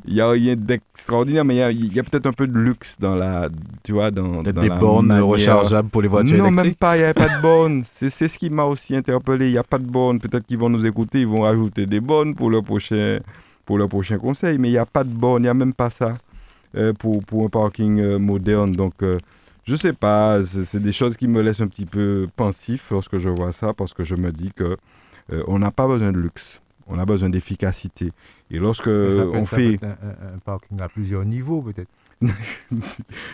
Speaker 3: Il n'y a rien d'extraordinaire, mais il y a, peut-être un peu de luxe dans la. Tu vois, dans.
Speaker 2: dans des bornes rechargeables pour les voitures
Speaker 3: non,
Speaker 2: électriques
Speaker 3: Non, même pas, il n'y a pas de bornes. C'est ce qui m'a aussi interpellé. Il n'y a pas de bornes. Peut-être qu'ils vont nous écouter, ils vont rajouter des bornes pour le prochain pour le prochain conseil, mais il n'y a pas de borne, il n'y a même pas ça euh, pour, pour, un parking euh, moderne. Donc, euh, je ne sais pas, c'est des choses qui me laissent un petit peu pensif lorsque je vois ça, parce que je me dis que on n'a pas besoin de luxe, on a besoin d'efficacité. Et lorsque on fait...
Speaker 4: Un, un, parking à plusieurs niveaux, peut-être.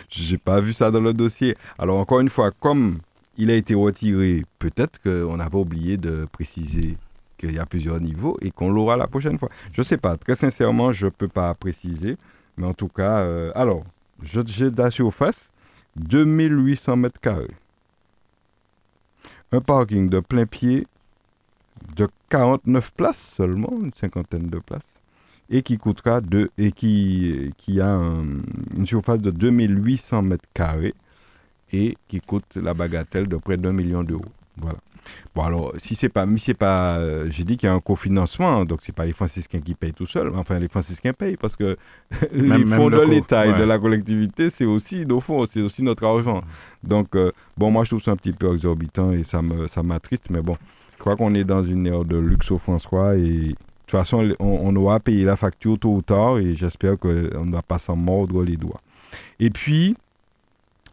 Speaker 3: J'ai pas vu ça dans le dossier. Alors, encore une fois, comme il a été retiré, peut-être qu'on n'a pas oublié de préciser qu'il y a plusieurs niveaux et qu'on l'aura la prochaine fois. Je ne sais pas, très sincèrement, je ne peux pas préciser. Mais en tout cas, euh, alors, j'ai de la surface, 2800 mètres carrés. Un parking de plein pied de 49 places seulement, une cinquantaine de places, et qui coûtera de, et qui, a une surface de 2800 mètres carrés et qui coûte la bagatelle de près d'un million d'euros. Voilà. Bon, alors, si c'est pas, mais c'est pas, euh, j'ai dit qu'il y a un cofinancement, donc c'est pas les franciscains qui payent tout seuls. Enfin, les franciscains payent parce que les fonds de l'État et de la collectivité, c'est aussi nos fonds, c'est aussi notre argent. Donc, euh, bon, moi, je trouve ça un petit peu exorbitant et ça me, ça m'attriste, mais bon, je crois qu'on est dans une ère de luxe au François et de toute façon, on, on aura payé la facture tôt ou tard et j'espère qu'on ne va pas s'en mordre les doigts. Et puis,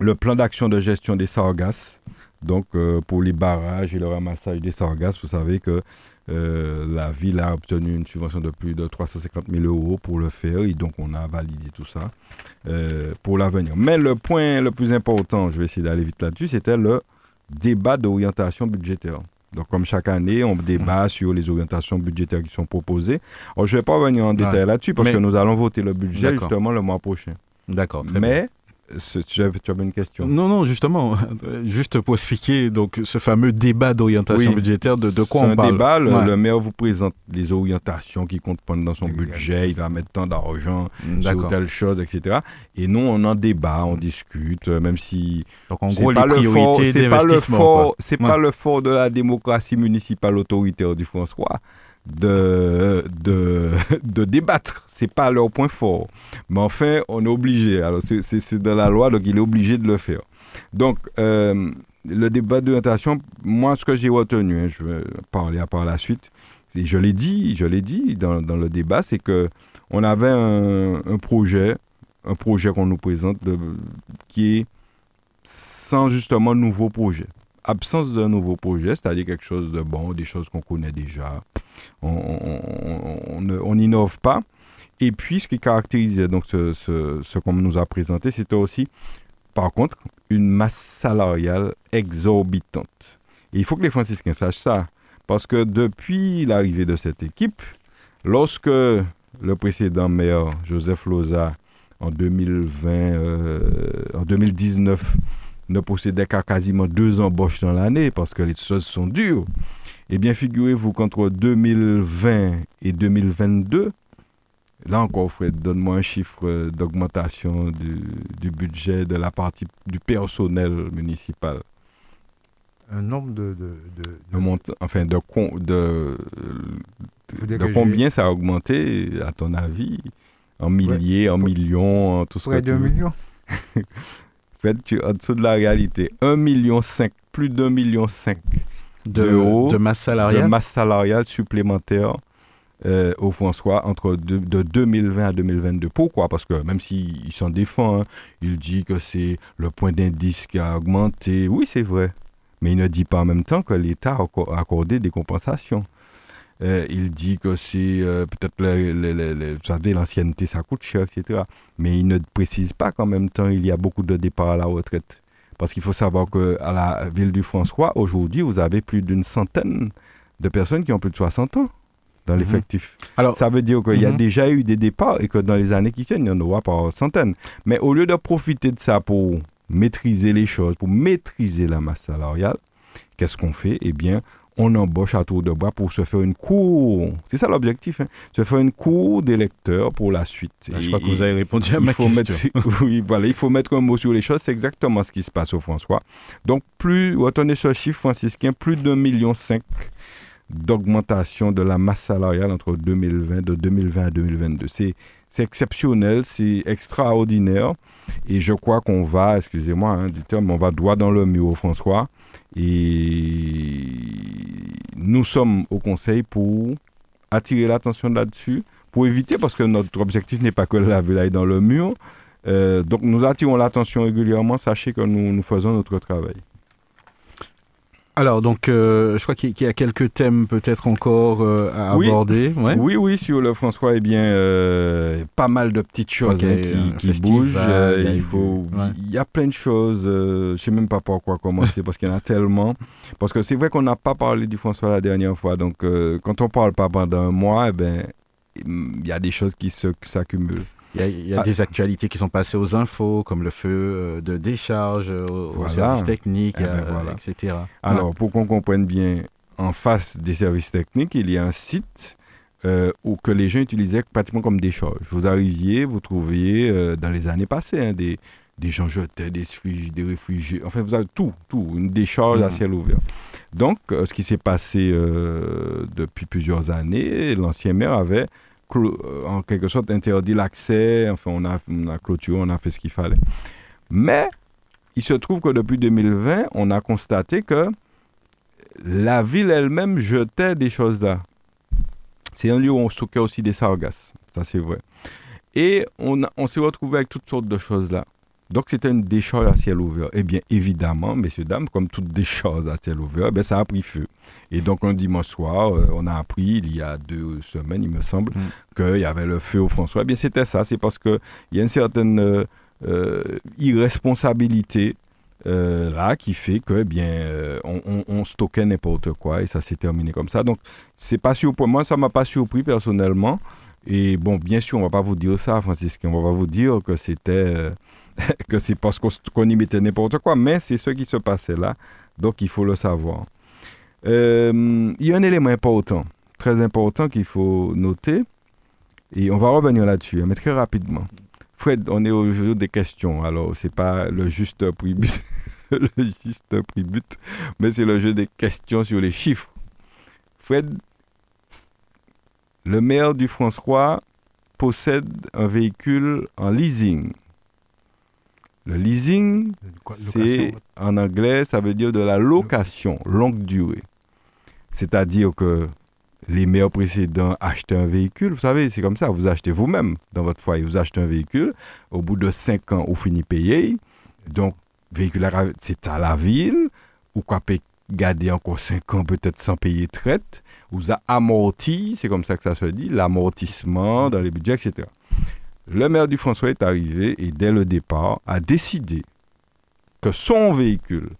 Speaker 3: le plan d'action de gestion des sargasses. Donc, euh, pour les barrages et le ramassage des sargasses, vous savez que euh, la ville a obtenu une subvention de plus de 350 000 euros pour le faire et donc on a validé tout ça euh, pour l'avenir. Mais le point le plus important, je vais essayer d'aller vite là-dessus, c'était le débat d'orientation budgétaire. Donc, comme chaque année, on débat mmh. sur les orientations budgétaires qui sont proposées. Alors, je ne vais pas revenir en détail là-dessus parce que nous allons voter le budget justement le mois prochain.
Speaker 2: D'accord.
Speaker 3: Mais tu avais, une question
Speaker 2: Non, non, justement, juste pour expliquer donc ce fameux débat d'orientation budgétaire, de, de quoi on
Speaker 3: parle. un débat, le, maire vous présente les orientations qui comptent dans son budget, il va mettre tant d'argent sur telle chose, etc. Et nous, on en débat, on discute, même si...
Speaker 2: Donc en gros, les priorités d'investissement.
Speaker 3: C'est pas le fort de la démocratie municipale autoritaire du François de, de, de débattre. C'est pas leur point fort. Mais enfin, on est obligé. Alors, c'est dans la loi, donc il est obligé de le faire. Donc, euh, le débat d'orientation, moi, ce que j'ai retenu, hein, je vais parler à par la suite, et je l'ai dit, je l'ai dit dans, dans, le débat, c'est que on avait un, un, projet, un projet qu'on nous présente de, qui est sans justement nouveau projet. Absence d'un nouveau projet, c'est-à-dire quelque chose de bon, des choses qu'on connaît déjà, on n'innove pas. Et puis, ce qui caractérisait donc ce, qu'on nous a présenté, c'était aussi, par contre, une masse salariale exorbitante. Et il faut que les franciscains sachent ça, parce que depuis l'arrivée de cette équipe, lorsque le précédent maire, Joseph Loza, en 2020, euh, en 2019, ne possédait qu'à quasiment deux embauches dans l'année, parce que les choses sont dures, eh bien, figurez-vous qu'entre 2020 et 2022, là encore, Fred, donne-moi un chiffre d'augmentation du, budget de la partie du personnel municipal.
Speaker 4: Un nombre de...
Speaker 3: enfin, de, de, de, combien ça a augmenté, à ton avis? En milliers, en millions, en tout ce
Speaker 4: que tu millions
Speaker 3: Fred, tu es en dessous de la réalité. 1,5 million, plus d'un million cinq
Speaker 2: de, de, masse salariale.
Speaker 3: De masse salariale supplémentaire euh, au François entre de, 2020 à 2022. Pourquoi? Parce que même s'il s'en défend, hein, il dit que c'est le point d'indice qui a augmenté. Oui, c'est vrai. Mais il ne dit pas en même temps que l'État a accordé des compensations. Euh, il dit que c'est euh, peut-être, vous savez, l'ancienneté, ça coûte cher, etc. Mais il ne précise pas qu'en même temps, il y a beaucoup de départs à la retraite. Parce qu'il faut savoir qu'à la ville du François, aujourd'hui, vous avez plus d'une centaine de personnes qui ont plus de 60 ans dans mhm. l'effectif. Alors, ça veut dire qu'il y a mhm. déjà eu des départs et que dans les années qui viennent, il y en aura par centaines. Mais au lieu de profiter de ça pour maîtriser les choses, pour maîtriser la masse salariale, qu'est-ce qu'on fait? Eh bien, on embauche à tour de bras pour se faire une cour. C'est ça l'objectif, hein, se faire une cour d'électeurs pour la suite.
Speaker 2: Ah, je crois que vous avez répondu à ma question.
Speaker 3: Mettre, oui, voilà, il faut mettre un mot sur les choses. C'est exactement ce qui se passe au François. Donc, plus, retenez ce chiffre franciscain, plus d'un million cinq d'augmentation de la masse salariale entre 2020, de 2020 à 2022. C'est, c'est exceptionnel, c'est extraordinaire. Et je crois qu'on va, excusez-moi hein, du terme, on va droit dans le mur François. Et nous sommes au Conseil pour attirer l'attention là-dessus, pour éviter, parce que notre objectif n'est pas que la ville aille dans le mur. Euh, donc nous attirons l'attention régulièrement, sachez que nous, nous faisons notre travail.
Speaker 2: Alors, donc, euh, je crois qu'il y a quelques thèmes peut-être encore euh, à aborder.
Speaker 3: Oui, oui, sur le François, eh bien, euh, pas mal de petites choses hein, qui, bougent. il, faut, il y a plein de choses. je ne sais même pas par quoi commencer parce qu'il y en a tellement. Parce que c'est vrai qu'on n'a pas parlé du François la dernière fois. Donc, quand on ne parle pas pendant un mois, eh ben, il y a des choses qui s'accumulent.
Speaker 2: Il y a, ah. des actualités qui sont passées aux infos, comme le feu euh, de décharge euh, aux, services techniques, eh ben euh, etc.
Speaker 3: Alors, pour qu'on comprenne bien, en face des services techniques, il y a un site où que les gens utilisaient pratiquement comme décharge. Vous arriviez, vous trouviez dans les années passées hein, des, des gens jetaient des, des réfugiés, enfin vous avez tout, tout, une décharge à mm. ciel ouvert. Donc, ce qui s'est passé depuis plusieurs années, l'ancien maire avait euh, en quelque sorte interdit l'accès. Enfin, on a, on a clôturé, on a fait ce qu'il fallait. Mais il se trouve que depuis 2020, on a constaté que la ville elle-même jetait des choses là. C'est un lieu où on stockait aussi des sargasses. Ça, c'est vrai. Et on, on s'est retrouvé avec toutes sortes de choses là. Donc, c'était une décharge à ciel ouvert. Eh bien, évidemment, messieurs, dames, comme toutes décharges à ciel ouvert, ben, ça a pris feu. Et donc, un dimanche soir, euh, on a appris, il y a deux semaines, il me semble, mm. qu'il y avait le feu au François. Eh bien, c'était ça. C'est parce qu'il y a une certaine euh, euh, irresponsabilité euh, là qui fait que eh bien euh, on, stockait n'importe quoi et ça s'est terminé comme ça. Donc c'est pas pour moi ça m'a pas surpris personnellement. Et bon, bien sûr, on va pas vous dire ça, Francis, on va pas vous dire que c'était euh, que c'est parce qu'on y mettait n'importe quoi, mais c'est ce qui se passait là, donc il faut le savoir. il y a un élément important, très important qu'il faut noter, et on va revenir là-dessus, hein, mais très rapidement. Fred, on est au jeu des questions. Alors, c'est pas le juste prix but, le juste prix but, mais c'est le jeu des questions sur les chiffres. Fred, le maire du François possède un véhicule en leasing. Le leasing, c'est en anglais, ça veut dire de la location longue durée. C'est-à-dire que les maires précédents achetaient un véhicule. Vous savez, c'est comme ça. Vous achetez vous-même dans votre foyer. Vous achetez un véhicule. Au bout de cinq ans, vous finissez payer. Donc, véhicule, c'est à la ville. Ou quoi garder encore cinq ans peut-être sans payer traite. Vous a amorti, c'est comme ça que ça se dit, l'amortissement dans les budgets, etc. Le maire du François est arrivé et dès le départ a décidé que son véhicule,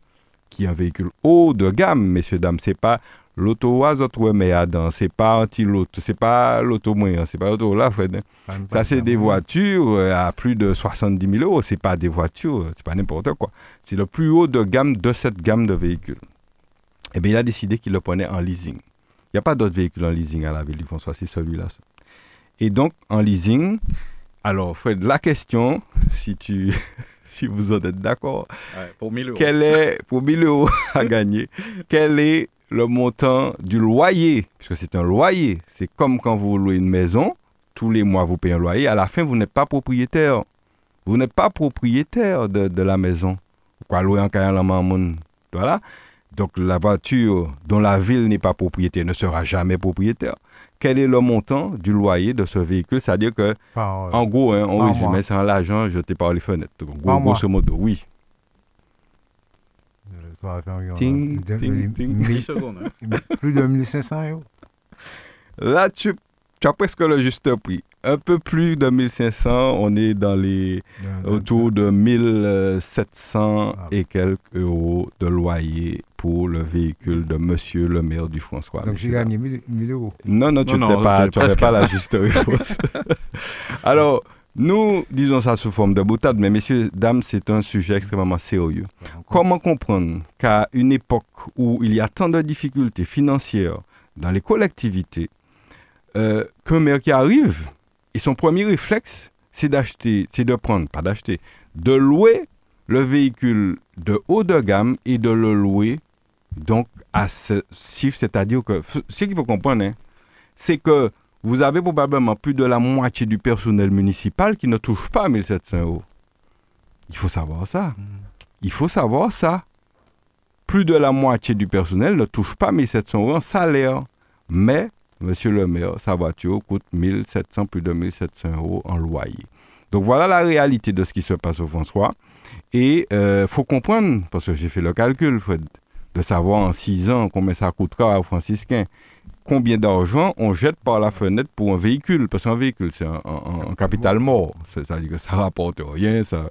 Speaker 3: qui est un véhicule haut de gamme, messieurs, dames, c'est pas L'auto Adam, c'est pas anti-l'auto, c'est pas l'auto moyen, c'est pas l'auto là, Fred. Ça, c'est des voitures euh, à plus de 70 000 euros. C'est pas des voitures, c'est pas n'importe quoi. C'est le plus haut de gamme de cette gamme de véhicules. Eh bien, il a décidé qu'il le prenait en leasing. Il n'y a pas d'autres véhicules en leasing à la ville du François, c'est celui-là. Et donc, en leasing, alors, Fred, la question, si tu. si vous en êtes d'accord.
Speaker 2: pour 1000 euros.
Speaker 3: Quel est, pour 1000 euros à gagner, quel est le montant du loyer, puisque c'est un loyer. C'est comme quand vous louez une maison, tous les mois vous payez un loyer, à la fin vous n'êtes pas propriétaire. Vous n'êtes pas propriétaire de, la maison. Quoi louer en la maman. Voilà. Donc la voiture dont la ville n'est pas propriétaire ne sera jamais propriétaire. Quel est le montant du loyer de ce véhicule? C'est-à-dire que, en gros, hein, on résume, c'est l'argent jeté par les fenêtres. Donc, gros, grosso modo, oui.
Speaker 4: Ting, ting, ting, 10 secondes. Plus de 1500 euros.
Speaker 3: Là, tu, tu as presque le juste prix. Un peu plus de 1500, on est dans les autour de 1700 ah. et quelques euros de loyer pour le véhicule de monsieur le maire du François.
Speaker 4: Donc j'ai gagné 1000 euros.
Speaker 3: Non, non, tu n'avais pas, pas la juste réponse. Alors, nous disons ça sous forme de boutade, mais messieurs, dames, c'est un sujet extrêmement sérieux. Comment comprendre qu'à une époque où il y a tant de difficultés financières dans les collectivités, euh, qu'un maire qui arrive, et son premier réflexe, c'est d'acheter, c'est de prendre, pas d'acheter, de louer le véhicule de haut de gamme et de le louer donc à ce chiffre, c'est-à-dire que ce qu'il faut comprendre, hein, c'est que vous avez probablement plus de la moitié du personnel municipal qui ne touche pas 1700 euros. Il faut savoir ça. Il faut savoir ça. Plus de la moitié du personnel ne touche pas 1700 euros en salaire. Mais, monsieur le maire, sa voiture coûte 1700, plus de 1700 euros en loyer. Donc voilà la réalité de ce qui se passe au François. Et il euh, faut comprendre, parce que j'ai fait le calcul, de savoir en 6 ans combien ça coûtera aux franciscains combien d'argent on jette par la fenêtre pour un véhicule? Parce qu'un véhicule, c'est un, capital mort. C'est-à-dire que ça rapporte rien. Ça...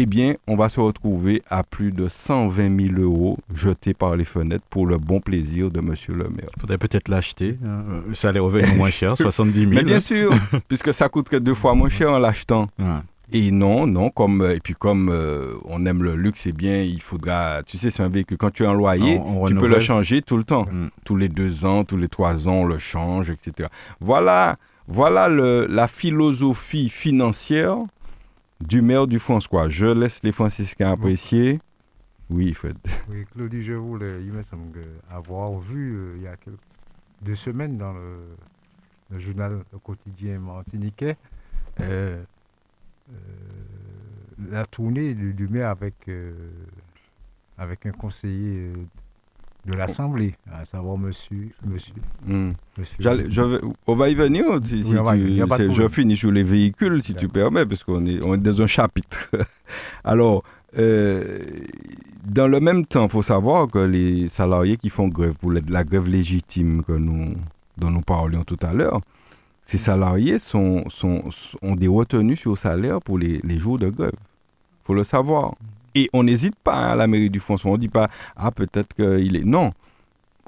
Speaker 3: Eh bien, on va se retrouver à plus de 120 000 euros jetés par les fenêtres pour le bon plaisir de monsieur le maire.
Speaker 2: Il faudrait peut-être l'acheter. Hein. Ça allait revenir moins cher, 70 000.
Speaker 3: Mais bien sûr, puisque ça coûte que deux fois moins cher en l'achetant. Et non, non, comme euh, et puis comme euh, on aime le luxe, c'est bien, il faudra, tu sais, c'est un véhicule quand tu as un loyer, tu peux le changer tout le temps, mm. tous les deux ans, tous les trois ans, on le change, etc. Voilà, voilà le, la philosophie financière du maire du François. Je laisse les franciscains apprécier. Oui, Fred.
Speaker 4: Oui, Claudie, je voulais, il me semble avoir vu euh, il y a quelques, deux semaines dans le, le journal quotidien martiniquais. Euh, la tournée du, maire avec, euh, avec un conseiller euh, de l'Assemblée, à savoir monsieur. monsieur,
Speaker 3: hmm. je on va y venir. Si, je finis sur les véhicules, si tu permets, parce qu'on est, on est dans un chapitre. Alors, dans le même temps, il faut savoir que les salariés qui font grève pour la grève légitime que nous, dont nous parlions tout à l'heure, ces salariés sont, sont, ont des retenues sur salaire pour les, jours de grève. Il faut le savoir. Et on n'hésite pas hein, à la mairie du François. On ne dit pas, ah, peut-être qu'il est. Non.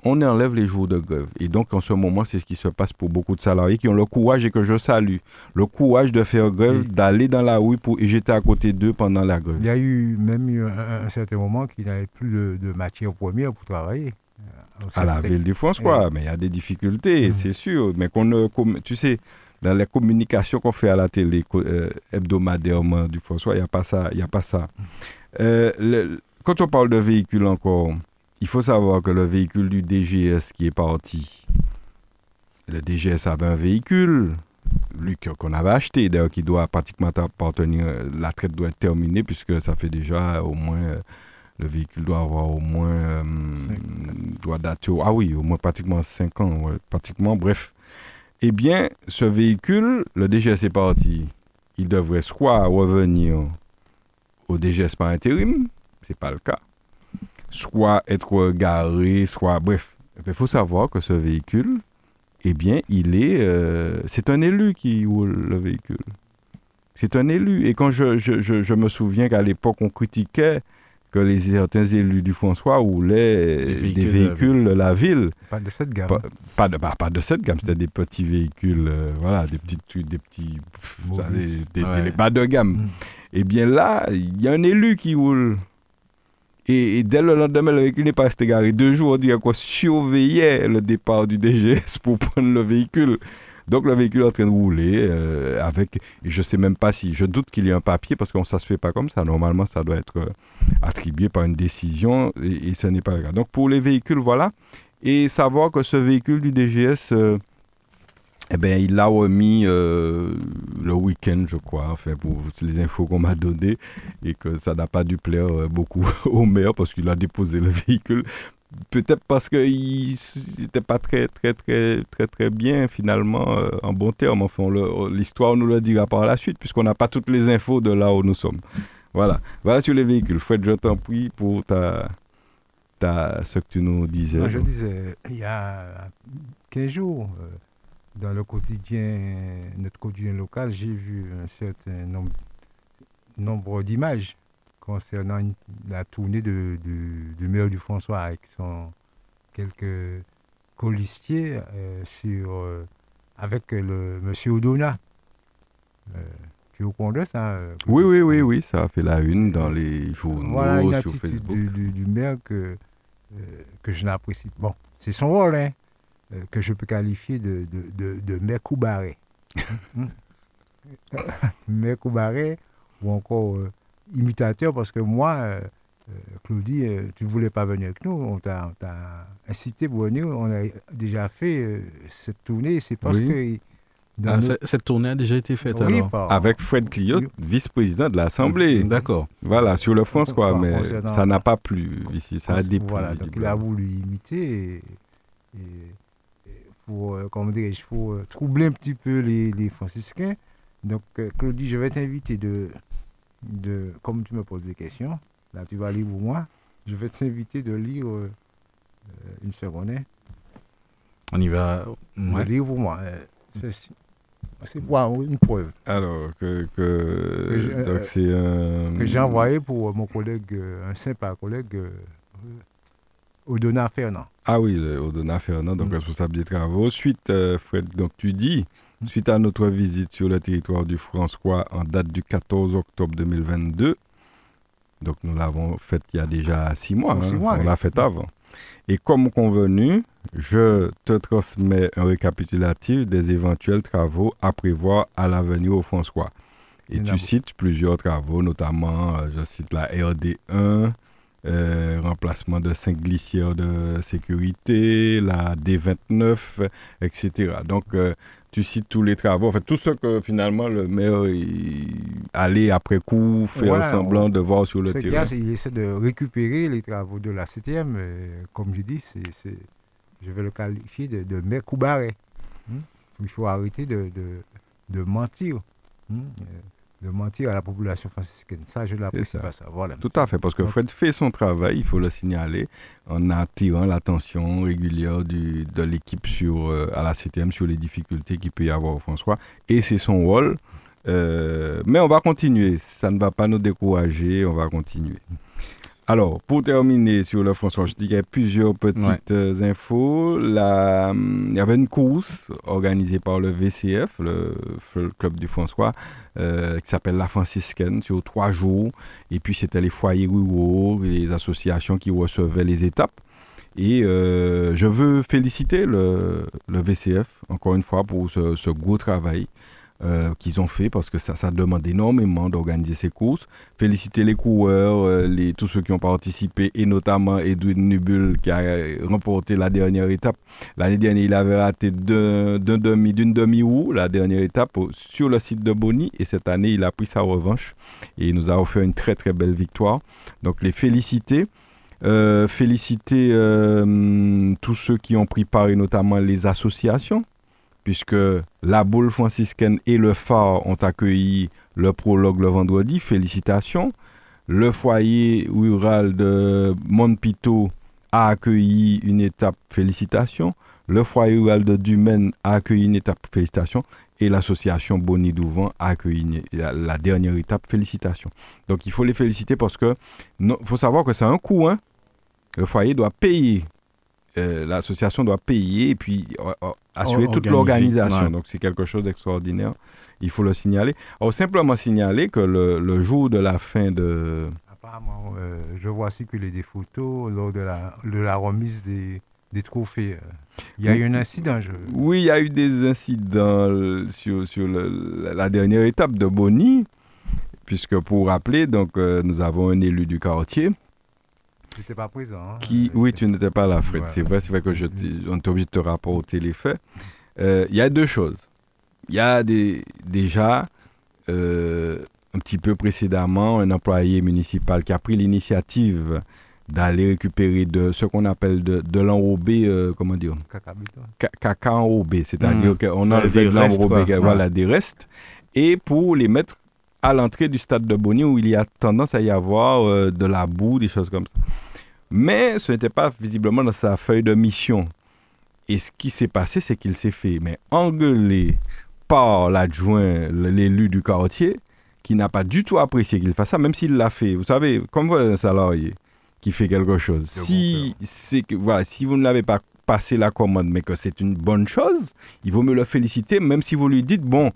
Speaker 3: On enlève les jours de grève. Et donc, en ce moment, c'est ce qui se passe pour beaucoup de salariés qui ont le courage et que je salue. Le courage de faire grève, d'aller dans la rue pour, et j'étais à côté d'eux pendant la grève.
Speaker 4: Il y a eu même eu un, certain moment qu'il n'avait plus de, de matière première pour travailler
Speaker 3: à la ville du François, mais il y a des difficultés, mm. c'est sûr. Mais qu'on ne, tu sais, dans les communications qu'on fait à la télé euh, hebdomadairement du François, il n'y a pas ça. Y a pas ça. Euh, quand on parle de véhicule encore, il faut savoir que le véhicule du DGS qui est parti, le DGS avait un véhicule, lui qu'on avait acheté, d'ailleurs qui doit pratiquement appartenir, la traite doit être terminée puisque ça fait déjà au moins le véhicule doit avoir au moins. Euh, doit dater. ah oui, au moins pratiquement 5 ans. pratiquement, bref. Eh bien, ce véhicule, le DGS est parti. Il devrait soit revenir au DGS par intérim, c'est pas le cas, soit être garé, soit. Bref. Il faut savoir que ce véhicule, eh bien, il est. Euh, c'est un élu qui roule le véhicule. C'est un élu. Et quand je, me souviens qu'à l'époque, on critiquait que les certains élus du François roulaient des véhicules, de la ville.
Speaker 4: Pas de cette gamme.
Speaker 3: Pas, de, bah, pas de cette gamme, c'était des petits véhicules, euh, voilà, des petits, des petits, des, bas de gamme. Mm. Et eh bien là, il y a un élu qui roule. Et, dès le lendemain, le véhicule n'est pas resté garé. Deux jours, on dirait qu'on surveillait le départ du DGS pour prendre le véhicule. Donc le véhicule est en train de rouler euh, avec, je sais même pas si, je doute qu'il y ait un papier parce que ça ne se fait pas comme ça. Normalement, ça doit être euh, attribué par une décision et, ce n'est pas le cas. Donc pour les véhicules, voilà. Et savoir que ce véhicule du DGS, euh, eh ben, il l'a remis le week-end, je crois, enfin, pour les infos qu'on m'a données, et que ça n'a pas dû plaire beaucoup au maire parce qu'il a déposé le véhicule peut-être parce qu'il n'était pas très, très, très, très, très bien, finalement, euh, en bon terme. Enfin, l'histoire nous le dira par la suite, puisqu'on n'a pas toutes les infos de là où nous sommes. Voilà. Voilà sur les véhicules. Fred, je t'en prie pour ta, ta, ce que tu nous disais.
Speaker 4: je disais, il y a 15 jours, euh, dans le quotidien, notre quotidien local, j'ai vu un certain nombre d'images concernant la tournée de, de, maire du François avec son, quelques colistiers euh, sur, euh, avec le monsieur Odona. Euh, tu de ça
Speaker 3: Oui, oui, oui, oui, ça a fait la une dans les journaux,
Speaker 4: voilà
Speaker 3: sur Facebook.
Speaker 4: Du, du, maire que, que je n'apprécie. Bon, c'est son rôle, hein, que je peux qualifier de, de, de, maire Koubaré. maire Koubaré, ou encore imitateur parce que moi, euh, euh, Claudie, euh, tu ne voulais pas venir avec nous. On t'a incité pour venir. On a déjà fait cette tournée. C'est parce que.
Speaker 2: Ah, cette tournée a déjà été faite alors
Speaker 3: Avec Fred Cliot, vice-président de l'Assemblée.
Speaker 2: D'accord.
Speaker 3: Voilà, sur le France, quoi. Mais ça n'a pas plu ici. Ça a déplu.
Speaker 4: Voilà, donc il a voulu imiter. Et, pour, comment pour troubler un petit peu les, les franciscains. Donc, Claudie, je vais t'inviter de de, comme tu me poses des questions, là tu vas lire pour moi, je vais t'inviter de lire euh, une seconde. Hein.
Speaker 2: On y va.
Speaker 4: Ouais. lire pour moi. Euh, c'est pour une preuve?
Speaker 3: Alors, que, que, donc c'est un...
Speaker 4: que j'ai envoyé pour mon collègue, un simple collègue, euh, Odona Fernand.
Speaker 3: Ah oui, Odona Fernand, donc mm. responsable des travaux. Suite, Fred, donc tu dis Suite à notre visite sur le territoire du François en date du 14 octobre 2022, donc nous l'avons fait il y a déjà six mois, hein, on l'a fait avant. Et comme convenu, je te transmets un récapitulatif des éventuels travaux à prévoir à l'avenir au François. Et tu cites plusieurs travaux, notamment, euh, je cite la RD1, euh, remplacement de cinq glissières de sécurité, la D29, etc. Donc, euh, tu cites tous les travaux, en fait, tout ce que finalement le maire allait après coup faire semblant de voir sur le terrain.
Speaker 4: il essaie de récupérer les travaux de la CTM. comme je dis, c'est, je vais le qualifier de, de maire Koubaré. Hmm? Il faut arrêter de, de, mentir. Hmm? De mentir à la population franciscaine. Ça, je l'apprécie pas ça. Voilà.
Speaker 3: Tout à fait, parce que Fred fait son travail, il faut le signaler, en attirant l'attention régulière du, de l'équipe sur euh, à la CTM sur les difficultés qu'il peut y avoir au François. Et c'est son rôle. mais on va continuer. Ça ne va pas nous décourager. On va continuer. Alors, pour terminer sur le François, je dirais plusieurs petites euh, infos. La, il y avait une course organisée par le VCF, le, club du François, euh, qui s'appelle La Franciscaine, sur trois jours. Et puis, c'était les foyers ruraux, les associations qui recevaient les étapes. Et euh, je veux féliciter le, VCF, encore une fois, pour ce, ce gros travail. Euh, qu'ils ont fait parce que ça, ça demande énormément d'organiser ces courses. Féliciter les coureurs, euh, tous ceux qui ont participé et notamment Edwin Nubul qui a remporté la dernière étape. L'année dernière, il avait raté d'une demi, demi-roue la dernière étape sur le site de Bonny et cette année, il a pris sa revanche et il nous a offert une très très belle victoire. Donc les féliciter. Euh, féliciter tous ceux qui ont pris part et notamment les associations puisque la boule franciscaine et le phare ont accueilli le prologue le vendredi. Félicitations. Le foyer rural de Montpito a accueilli une étape. Félicitations. Le foyer rural de Dumaine a accueilli une étape. Félicitations. Et l'association Bonnie Douvant a accueilli la, dernière étape. Félicitations. Donc il faut les féliciter parce que faut savoir que c'est un coût. Hein. Le foyer doit payer euh, l'association doit payer et puis euh, euh, assurer toute l'organisation. Donc c'est quelque chose d'extraordinaire. Il faut le signaler. Alors simplement signaler que le, jour de la fin de...
Speaker 4: Apparemment, je vois les des photos lors de la, de la remise des, des trophées. Il y a eu un incident. Je...
Speaker 3: Oui, il y a eu des incidents sur, sur la dernière étape de Bonny, puisque pour rappeler, donc, nous avons un élu du quartier
Speaker 4: tu n'étais pas présent. Hein.
Speaker 3: Qui, oui, tu n'étais pas là, Fred. C'est vrai, c'est vrai que je on est obligé de te rapporter les faits. Euh, il y a deux choses. Il y a des, déjà, euh, un petit peu précédemment, un employé municipal qui a pris l'initiative d'aller récupérer de ce qu'on appelle de, de l'enrobé, euh, comment dire? Caca enrobé, c'est-à-dire mmh. qu'on enlève de l'enrobé, voilà, des restes, et pour les mettre à l'entrée du stade de Bonny où il y a tendance à y avoir euh, de la boue, des choses comme ça. Mais ce n'était pas visiblement dans sa feuille de mission. Et ce qui s'est passé, c'est qu'il s'est fait mais engueuler par l'adjoint, l'élu du quartier, qui n'a pas du tout apprécié qu'il fasse ça, même s'il l'a fait. Vous savez, comme un salarié qui fait quelque chose, si, c'est que, voilà, si vous ne l'avez pas passé la commande, mais que c'est une bonne chose, il vaut me le féliciter, même si vous lui dites, bon,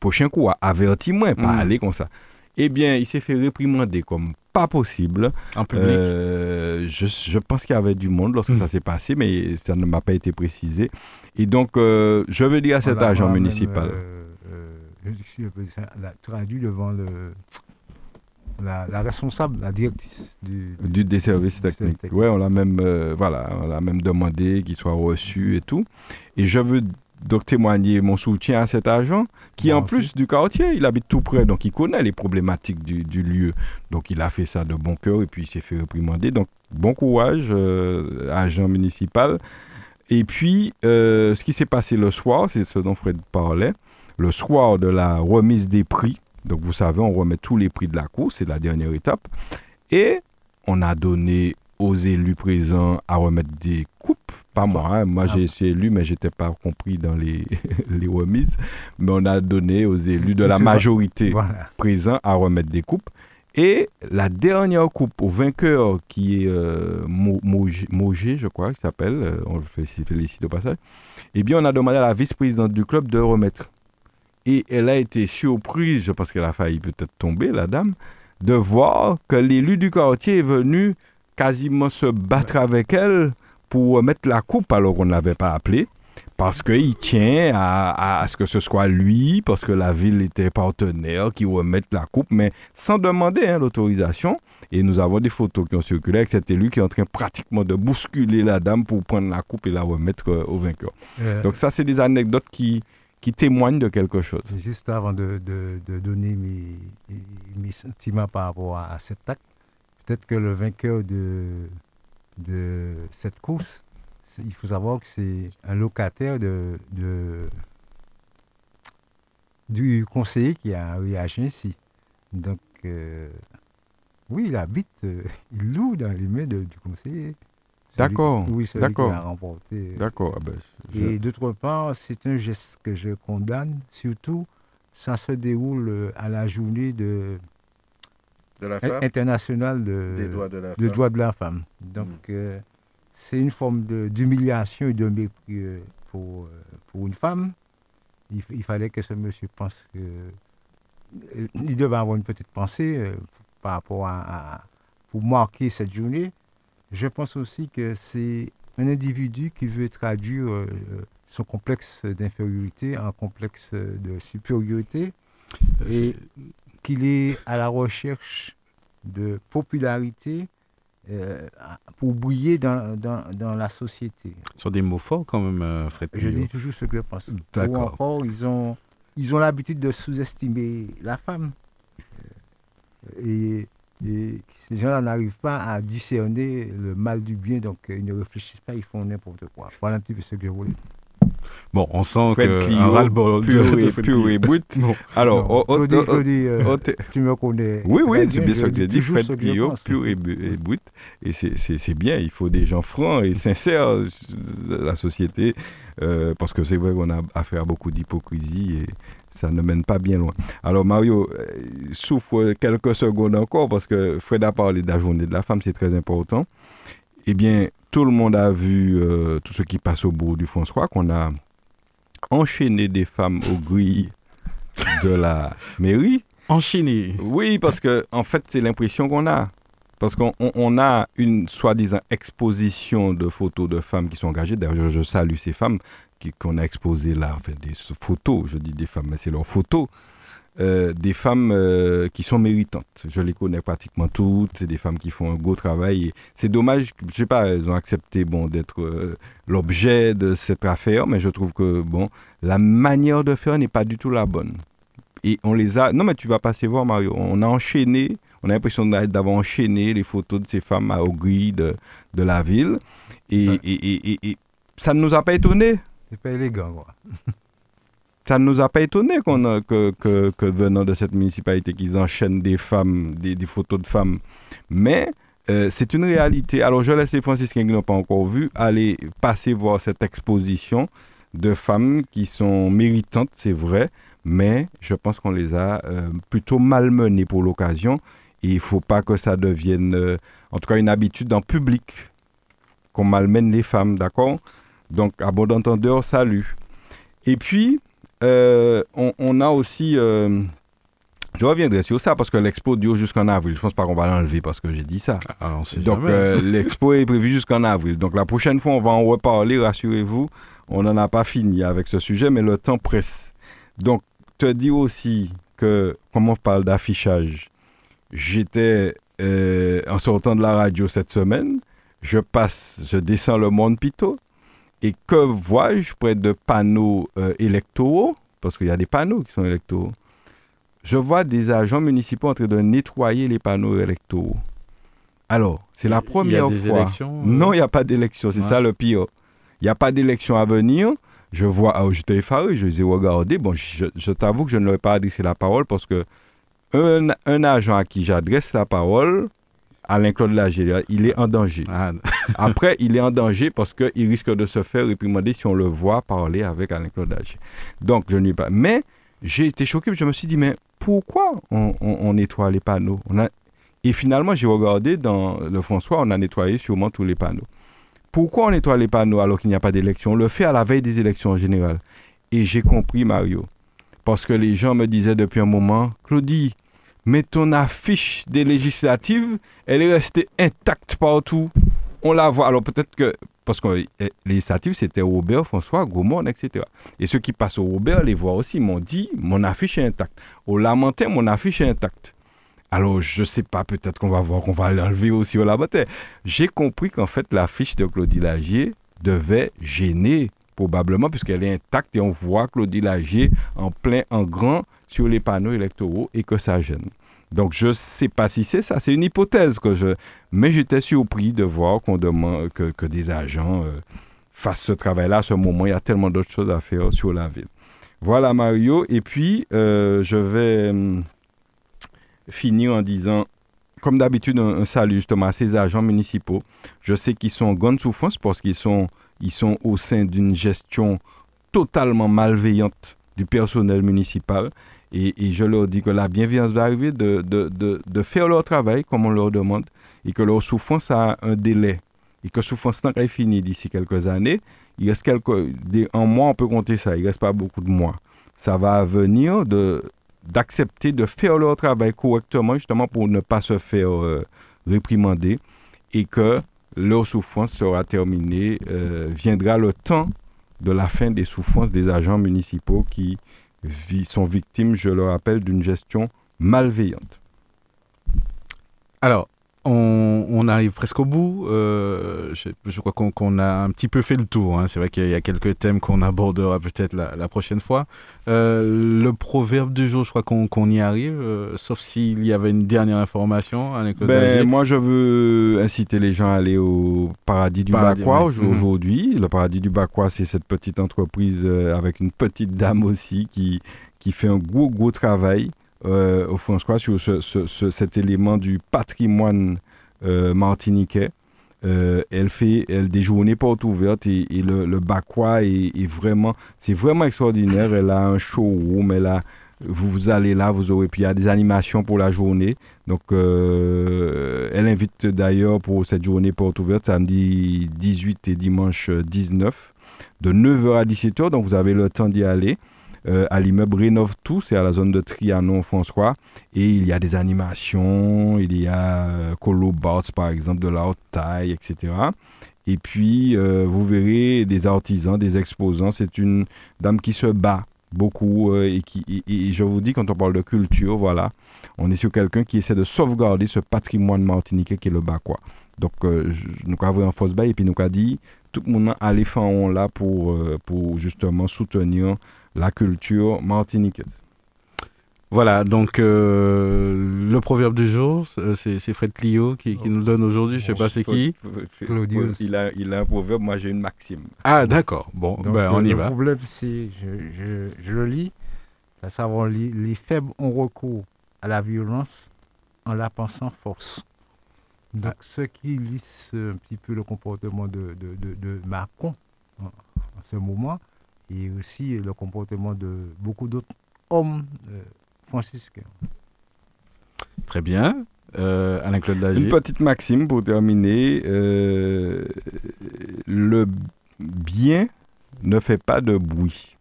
Speaker 3: prochain coup, avertis-moi, pas mm. aller comme ça. Eh bien, il s'est fait réprimander comme pas possible.
Speaker 2: En public euh,
Speaker 3: je, pense qu'il y avait du monde lorsque mm. ça s'est passé, mais ça ne m'a pas été précisé. Et donc, euh, je veux dire à cet agent municipal. Euh,
Speaker 4: je suis traduit devant le, la, responsable, la directrice du,
Speaker 3: du des services techniques. Oui, on l'a même, voilà, on l'a même demandé qu'il soit reçu et tout. Et je veux donc témoigner mon soutien à cet agent qui, en plus du quartier, il habite tout près, donc il connaît les problématiques du, lieu. Donc il a fait ça de bon cœur et puis il s'est fait réprimander. Donc bon courage, euh, agent municipal. Et puis, euh, ce qui s'est passé le soir, c'est ce dont Fred parlait, le soir de la remise des prix. Donc vous savez, on remet tous les prix de la course, c'est la dernière étape. Et on a donné aux élus présents à remettre des coupes. Pas moi, hein. moi j'ai été élu, mais j'étais pas compris dans les, les remises. Mais on a donné aux élus de la majorité présents à remettre des coupes. Et la dernière coupe au vainqueur, qui est euh, je crois, qui s'appelle, euh, on le félicite au passage, eh bien, on a demandé à la vice-présidente du club de remettre. Et elle a été surprise, je pense qu'elle a failli peut-être tomber, la dame, de voir que l'élu du quartier est venu quasiment se battre avec elle pour mettre la coupe alors qu'on ne l'avait pas appelé. Parce qu'il tient à, ce que ce soit lui, parce que la ville était partenaire, qui remette la coupe, mais sans demander hein, l'autorisation. Et nous avons des photos qui ont circulé avec cet élu qui est en train pratiquement de bousculer la dame pour prendre la coupe et la remettre euh, au vainqueur. Euh. Donc ça, c'est des anecdotes qui, qui témoignent de quelque chose.
Speaker 4: Juste avant de, donner mes, mes, sentiments par rapport à cet acte, peut-être que le vainqueur de, de cette course, il faut savoir que c'est un locataire de, du conseiller qui a réagi ici. Donc, euh, oui, il habite, euh, il loue dans les mains du conseiller.
Speaker 3: D'accord.
Speaker 4: Oui, celui D'accord. qui a remporté.
Speaker 3: D'accord. Ah ben,
Speaker 4: Et d'autre part, c'est un geste que je condamne, surtout ça se déroule à la journée de,
Speaker 2: de
Speaker 4: internationale de,
Speaker 2: des droits de la
Speaker 4: de, femme. de la femme. Donc, mm. c'est une forme d'humiliation et de mépris pour, pour une femme. Il, il, fallait que ce monsieur pense que. Il devait avoir une petite pensée par rapport à, pour marquer cette journée. Je pense aussi que c'est un individu qui veut traduire euh, son complexe d'infériorité en complexe de supériorité euh, et qu'il est à la recherche de popularité euh, pour briller dans, dans, la société.
Speaker 2: Ce sont des mots forts quand même, Fred.
Speaker 4: Je dis toujours ce que je pense. D'accord. encore, ils ont ils ont l'habitude de sous-estimer la femme. Et et ces gens-là n'arrivent pas à discerner le mal du bien, donc ils ne réfléchissent pas, ils font n'importe quoi. Voilà un petit peu ce que je voulais
Speaker 2: Bon, on sent que un ras-le-bol
Speaker 3: pur, et, pur et brut. Alors,
Speaker 4: tu me connais.
Speaker 3: Oui, oui, c'est bien ce que j'ai dit. Fred Clio, pur et, brut. Et c'est bien, il faut des gens francs et sincères dans la société, euh, parce que c'est vrai qu'on a affaire à beaucoup d'hypocrisie et ça ne mène pas bien loin. Alors Mario, euh, souffre quelques secondes encore parce que Fred a parlé de la journée de la femme, c'est très important. Eh bien, tout le monde a vu euh, tout ce qui passe au bout du François, qu'on a enchaîné des femmes aux grilles de la mairie.
Speaker 2: Enchaîné
Speaker 3: Oui, parce que en fait, c'est l'impression qu'on a. Parce qu'on a une soi-disant exposition de photos de femmes qui sont engagées. D'ailleurs, je, salue ces femmes qu'on a exposé là, en fait, des photos, je dis des femmes, mais c'est leurs photos, euh, des femmes euh, qui sont méritantes. Je les connais pratiquement toutes, c'est des femmes qui font un beau travail. C'est dommage, je sais pas, elles ont accepté bon, d'être euh, l'objet de cette affaire, mais je trouve que bon, la manière de faire n'est pas du tout la bonne. Et on les a. Non, mais tu vas passer voir, Mario. On a enchaîné, on a l'impression d'avoir enchaîné les photos de ces femmes à grilles de, de la ville. Et, et, et, et ça ne nous a pas étonnés.
Speaker 4: C'est pas élégant, quoi.
Speaker 3: ça ne nous a pas étonné qu'on que, venant de cette municipalité, qu'ils enchaînent des femmes, des, des, photos de femmes. Mais euh, c'est une réalité. Alors, je laisse les franciscains qui n'ont pas encore vu aller passer voir cette exposition de femmes qui sont méritantes, c'est vrai, mais je pense qu'on les a euh, plutôt malmenées pour l'occasion. Et il ne faut pas que ça devienne, euh, en tout cas, une habitude en public, qu'on malmène les femmes, d'accord? Donc, à bon entendeur, salut. Et puis, euh, on, a aussi. Euh, je reviendrai sur ça parce que l'expo dure jusqu'en avril. Je pense pas qu'on va l'enlever parce que j'ai dit ça.
Speaker 2: Ah,
Speaker 3: Donc, euh, l'expo est prévue jusqu'en avril. Donc, la prochaine fois, on va en reparler, rassurez-vous. On n'en a pas fini avec ce sujet, mais le temps presse. Donc, te dis aussi que, comme on parle d'affichage, j'étais en sortant de la radio cette semaine. Je passe, je descends le Monde Pito et que vois-je près de panneaux euh, électoraux? Parce qu'il y a des panneaux qui sont électoraux. Je vois des agents municipaux en train de nettoyer les panneaux électoraux. Alors, c'est la première
Speaker 2: il y a
Speaker 3: fois.
Speaker 2: Élections,
Speaker 3: euh? Non, il n'y a pas d'élection. C'est ça le pire. Il n'y a pas d'élection à venir. Je vois, ah, j'étais effaré, je les ai regardés. Bon, je, t'avoue que je ne leur ai pas adressé la parole parce que un, un agent à qui j'adresse la parole, Alain-Claude Lagier, il est en danger. Ah. Après, il est en danger parce qu'il risque de se faire réprimander si on le voit parler avec Alain-Claude Lagier. Donc, je n'ai pas. Mais j'ai été choqué, je me suis dit, mais pourquoi on, nettoie les panneaux? On a... Et finalement, j'ai regardé dans le François, on a nettoyé sûrement tous les panneaux. Pourquoi on nettoie les panneaux alors qu'il n'y a pas d'élection? On le fait à la veille des élections en général. Et j'ai compris, Mario. Parce que les gens me disaient depuis un moment, Claudie, mais ton affiche des législatives, elle est restée intacte partout. On la voit. Alors peut-être que, parce que les législatives, c'était Robert, François, Gaumont, etc. Et ceux qui passent au Robert les voient aussi, m'ont dit, mon affiche est intacte. Au Lamentin, mon affiche est intacte. Alors, je ne sais pas, peut-être qu'on va voir qu'on va l'enlever aussi au Lamentin. J'ai compris qu'en fait, l'affiche de Claudie Lagier devait gêner, probablement, puisqu'elle est intacte et on voit Claudie Lagier en plein, en grand, sur les panneaux électoraux et que ça gêne. Donc, je ne sais pas si c'est ça. C'est une hypothèse que je. Mais j'étais surpris de voir qu'on demande que, des agents euh, fassent ce travail-là à ce moment. Il y a tellement d'autres choses à faire sur la ville. Voilà, Mario. Et puis, euh, je vais hum, finir en disant, comme d'habitude, un, salut justement à ces agents municipaux. Je sais qu'ils sont en grande souffrance parce qu'ils sont, ils sont au sein d'une gestion totalement malveillante du personnel municipal Et, je leur dis que la bienveillance va arriver de, de, de, de, faire leur travail comme on leur demande et que leur souffrance a un délai et que souffrance n'est pas finie d'ici quelques années. Il reste quelques, en mois, on peut compter ça. Il reste pas beaucoup de mois. Ça va venir de d'accepter de faire leur travail correctement justement pour ne pas se faire euh, réprimander et que leur souffrance sera terminée. Euh, viendra le temps de la fin des souffrances des agents municipaux qui sont victimes, je le rappelle, d'une gestion malveillante.
Speaker 2: Alors, on, arrive presque au bout. Euh, je, crois qu'on a un petit peu fait le tour. Hein. C'est vrai qu'il y a quelques thèmes qu'on abordera peut-être la, prochaine fois. Euh, le proverbe du jour, je crois qu'on y arrive, euh, sauf s'il y avait une dernière information.
Speaker 3: Ben, moi, je veux inciter les gens à aller au Paradis du Bacquois mhm. aujourd'hui. Le Paradis du Bacquois, c'est cette petite entreprise avec une petite dame aussi qui, qui fait un gros, gros travail euh, au François sur ce, cet élément du patrimoine euh, martiniquais. Euh, elle fait elle, des journées portes ouvertes et, le, le est, vraiment, c'est vraiment extraordinaire. Elle a un showroom, elle a, vous, vous allez là, vous aurez, puis il y a des animations pour la journée. Donc, elle invite d'ailleurs pour cette journée porte ouverte, samedi 18 et dimanche 19, de 9h à 17h. Donc, vous avez le temps d'y aller. Euh, à l'immeuble Rénove Tout, c'est à la zone de Trianon, François. Et il y a des animations, il y a euh, Colo par exemple, de la haute taille, etc. Et puis, euh, vous verrez des artisans, des exposants. C'est une dame qui se bat beaucoup et qui je vous dis quand on parle de culture voilà on est sur quelqu'un qui essaie de sauvegarder ce patrimoine martiniquais qui est le quoi donc nous avons un fausse et puis nous avons dit tout le monde a les là pour pour justement soutenir la culture martiniquaise.
Speaker 2: Voilà, donc euh, le proverbe du jour, euh, c'est Fred Clio qui, nous le donne aujourd'hui, je ne sais pas c'est qui.
Speaker 3: Claudius. Il a, il a un proverbe, moi j'ai une maxime.
Speaker 2: Ah d'accord, bon, ben, on y va.
Speaker 4: Le proverbe, c'est, je, le lis, à savoir les, faibles ont recours à la violence en la pensant force. Donc ah. ceux qui lisent un petit peu le comportement de, de, de, Macron en ce moment, et aussi le comportement de beaucoup d'autres hommes euh, franciscains.
Speaker 2: Très bien. Euh, Alain-Claude Lagier.
Speaker 3: Une petite maxime pour terminer. Euh, le bien ne fait pas de bruit.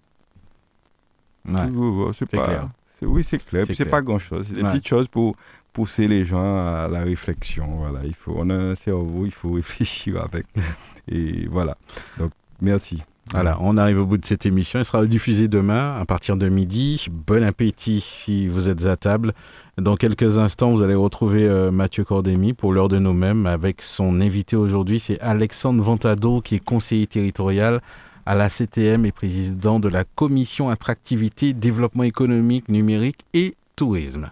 Speaker 3: c'est clair. Oui, c'est clair. C'est pas grand-chose. C'est des petites choses pour pousser les gens à la réflexion. Voilà, il faut, on a un cerveau, il faut réfléchir avec. Et voilà. Donc, merci.
Speaker 2: Voilà, on arrive au bout de cette émission. Elle sera diffusée demain à partir de midi. Bon appétit si vous êtes à table. Dans quelques instants, vous allez retrouver euh, Mathieu Cordémy pour l'heure de nous-mêmes avec son invité aujourd'hui. C'est Alexandre Ventado qui est conseiller territorial à la CTM et président de la commission attractivité, développement économique, numérique et tourisme.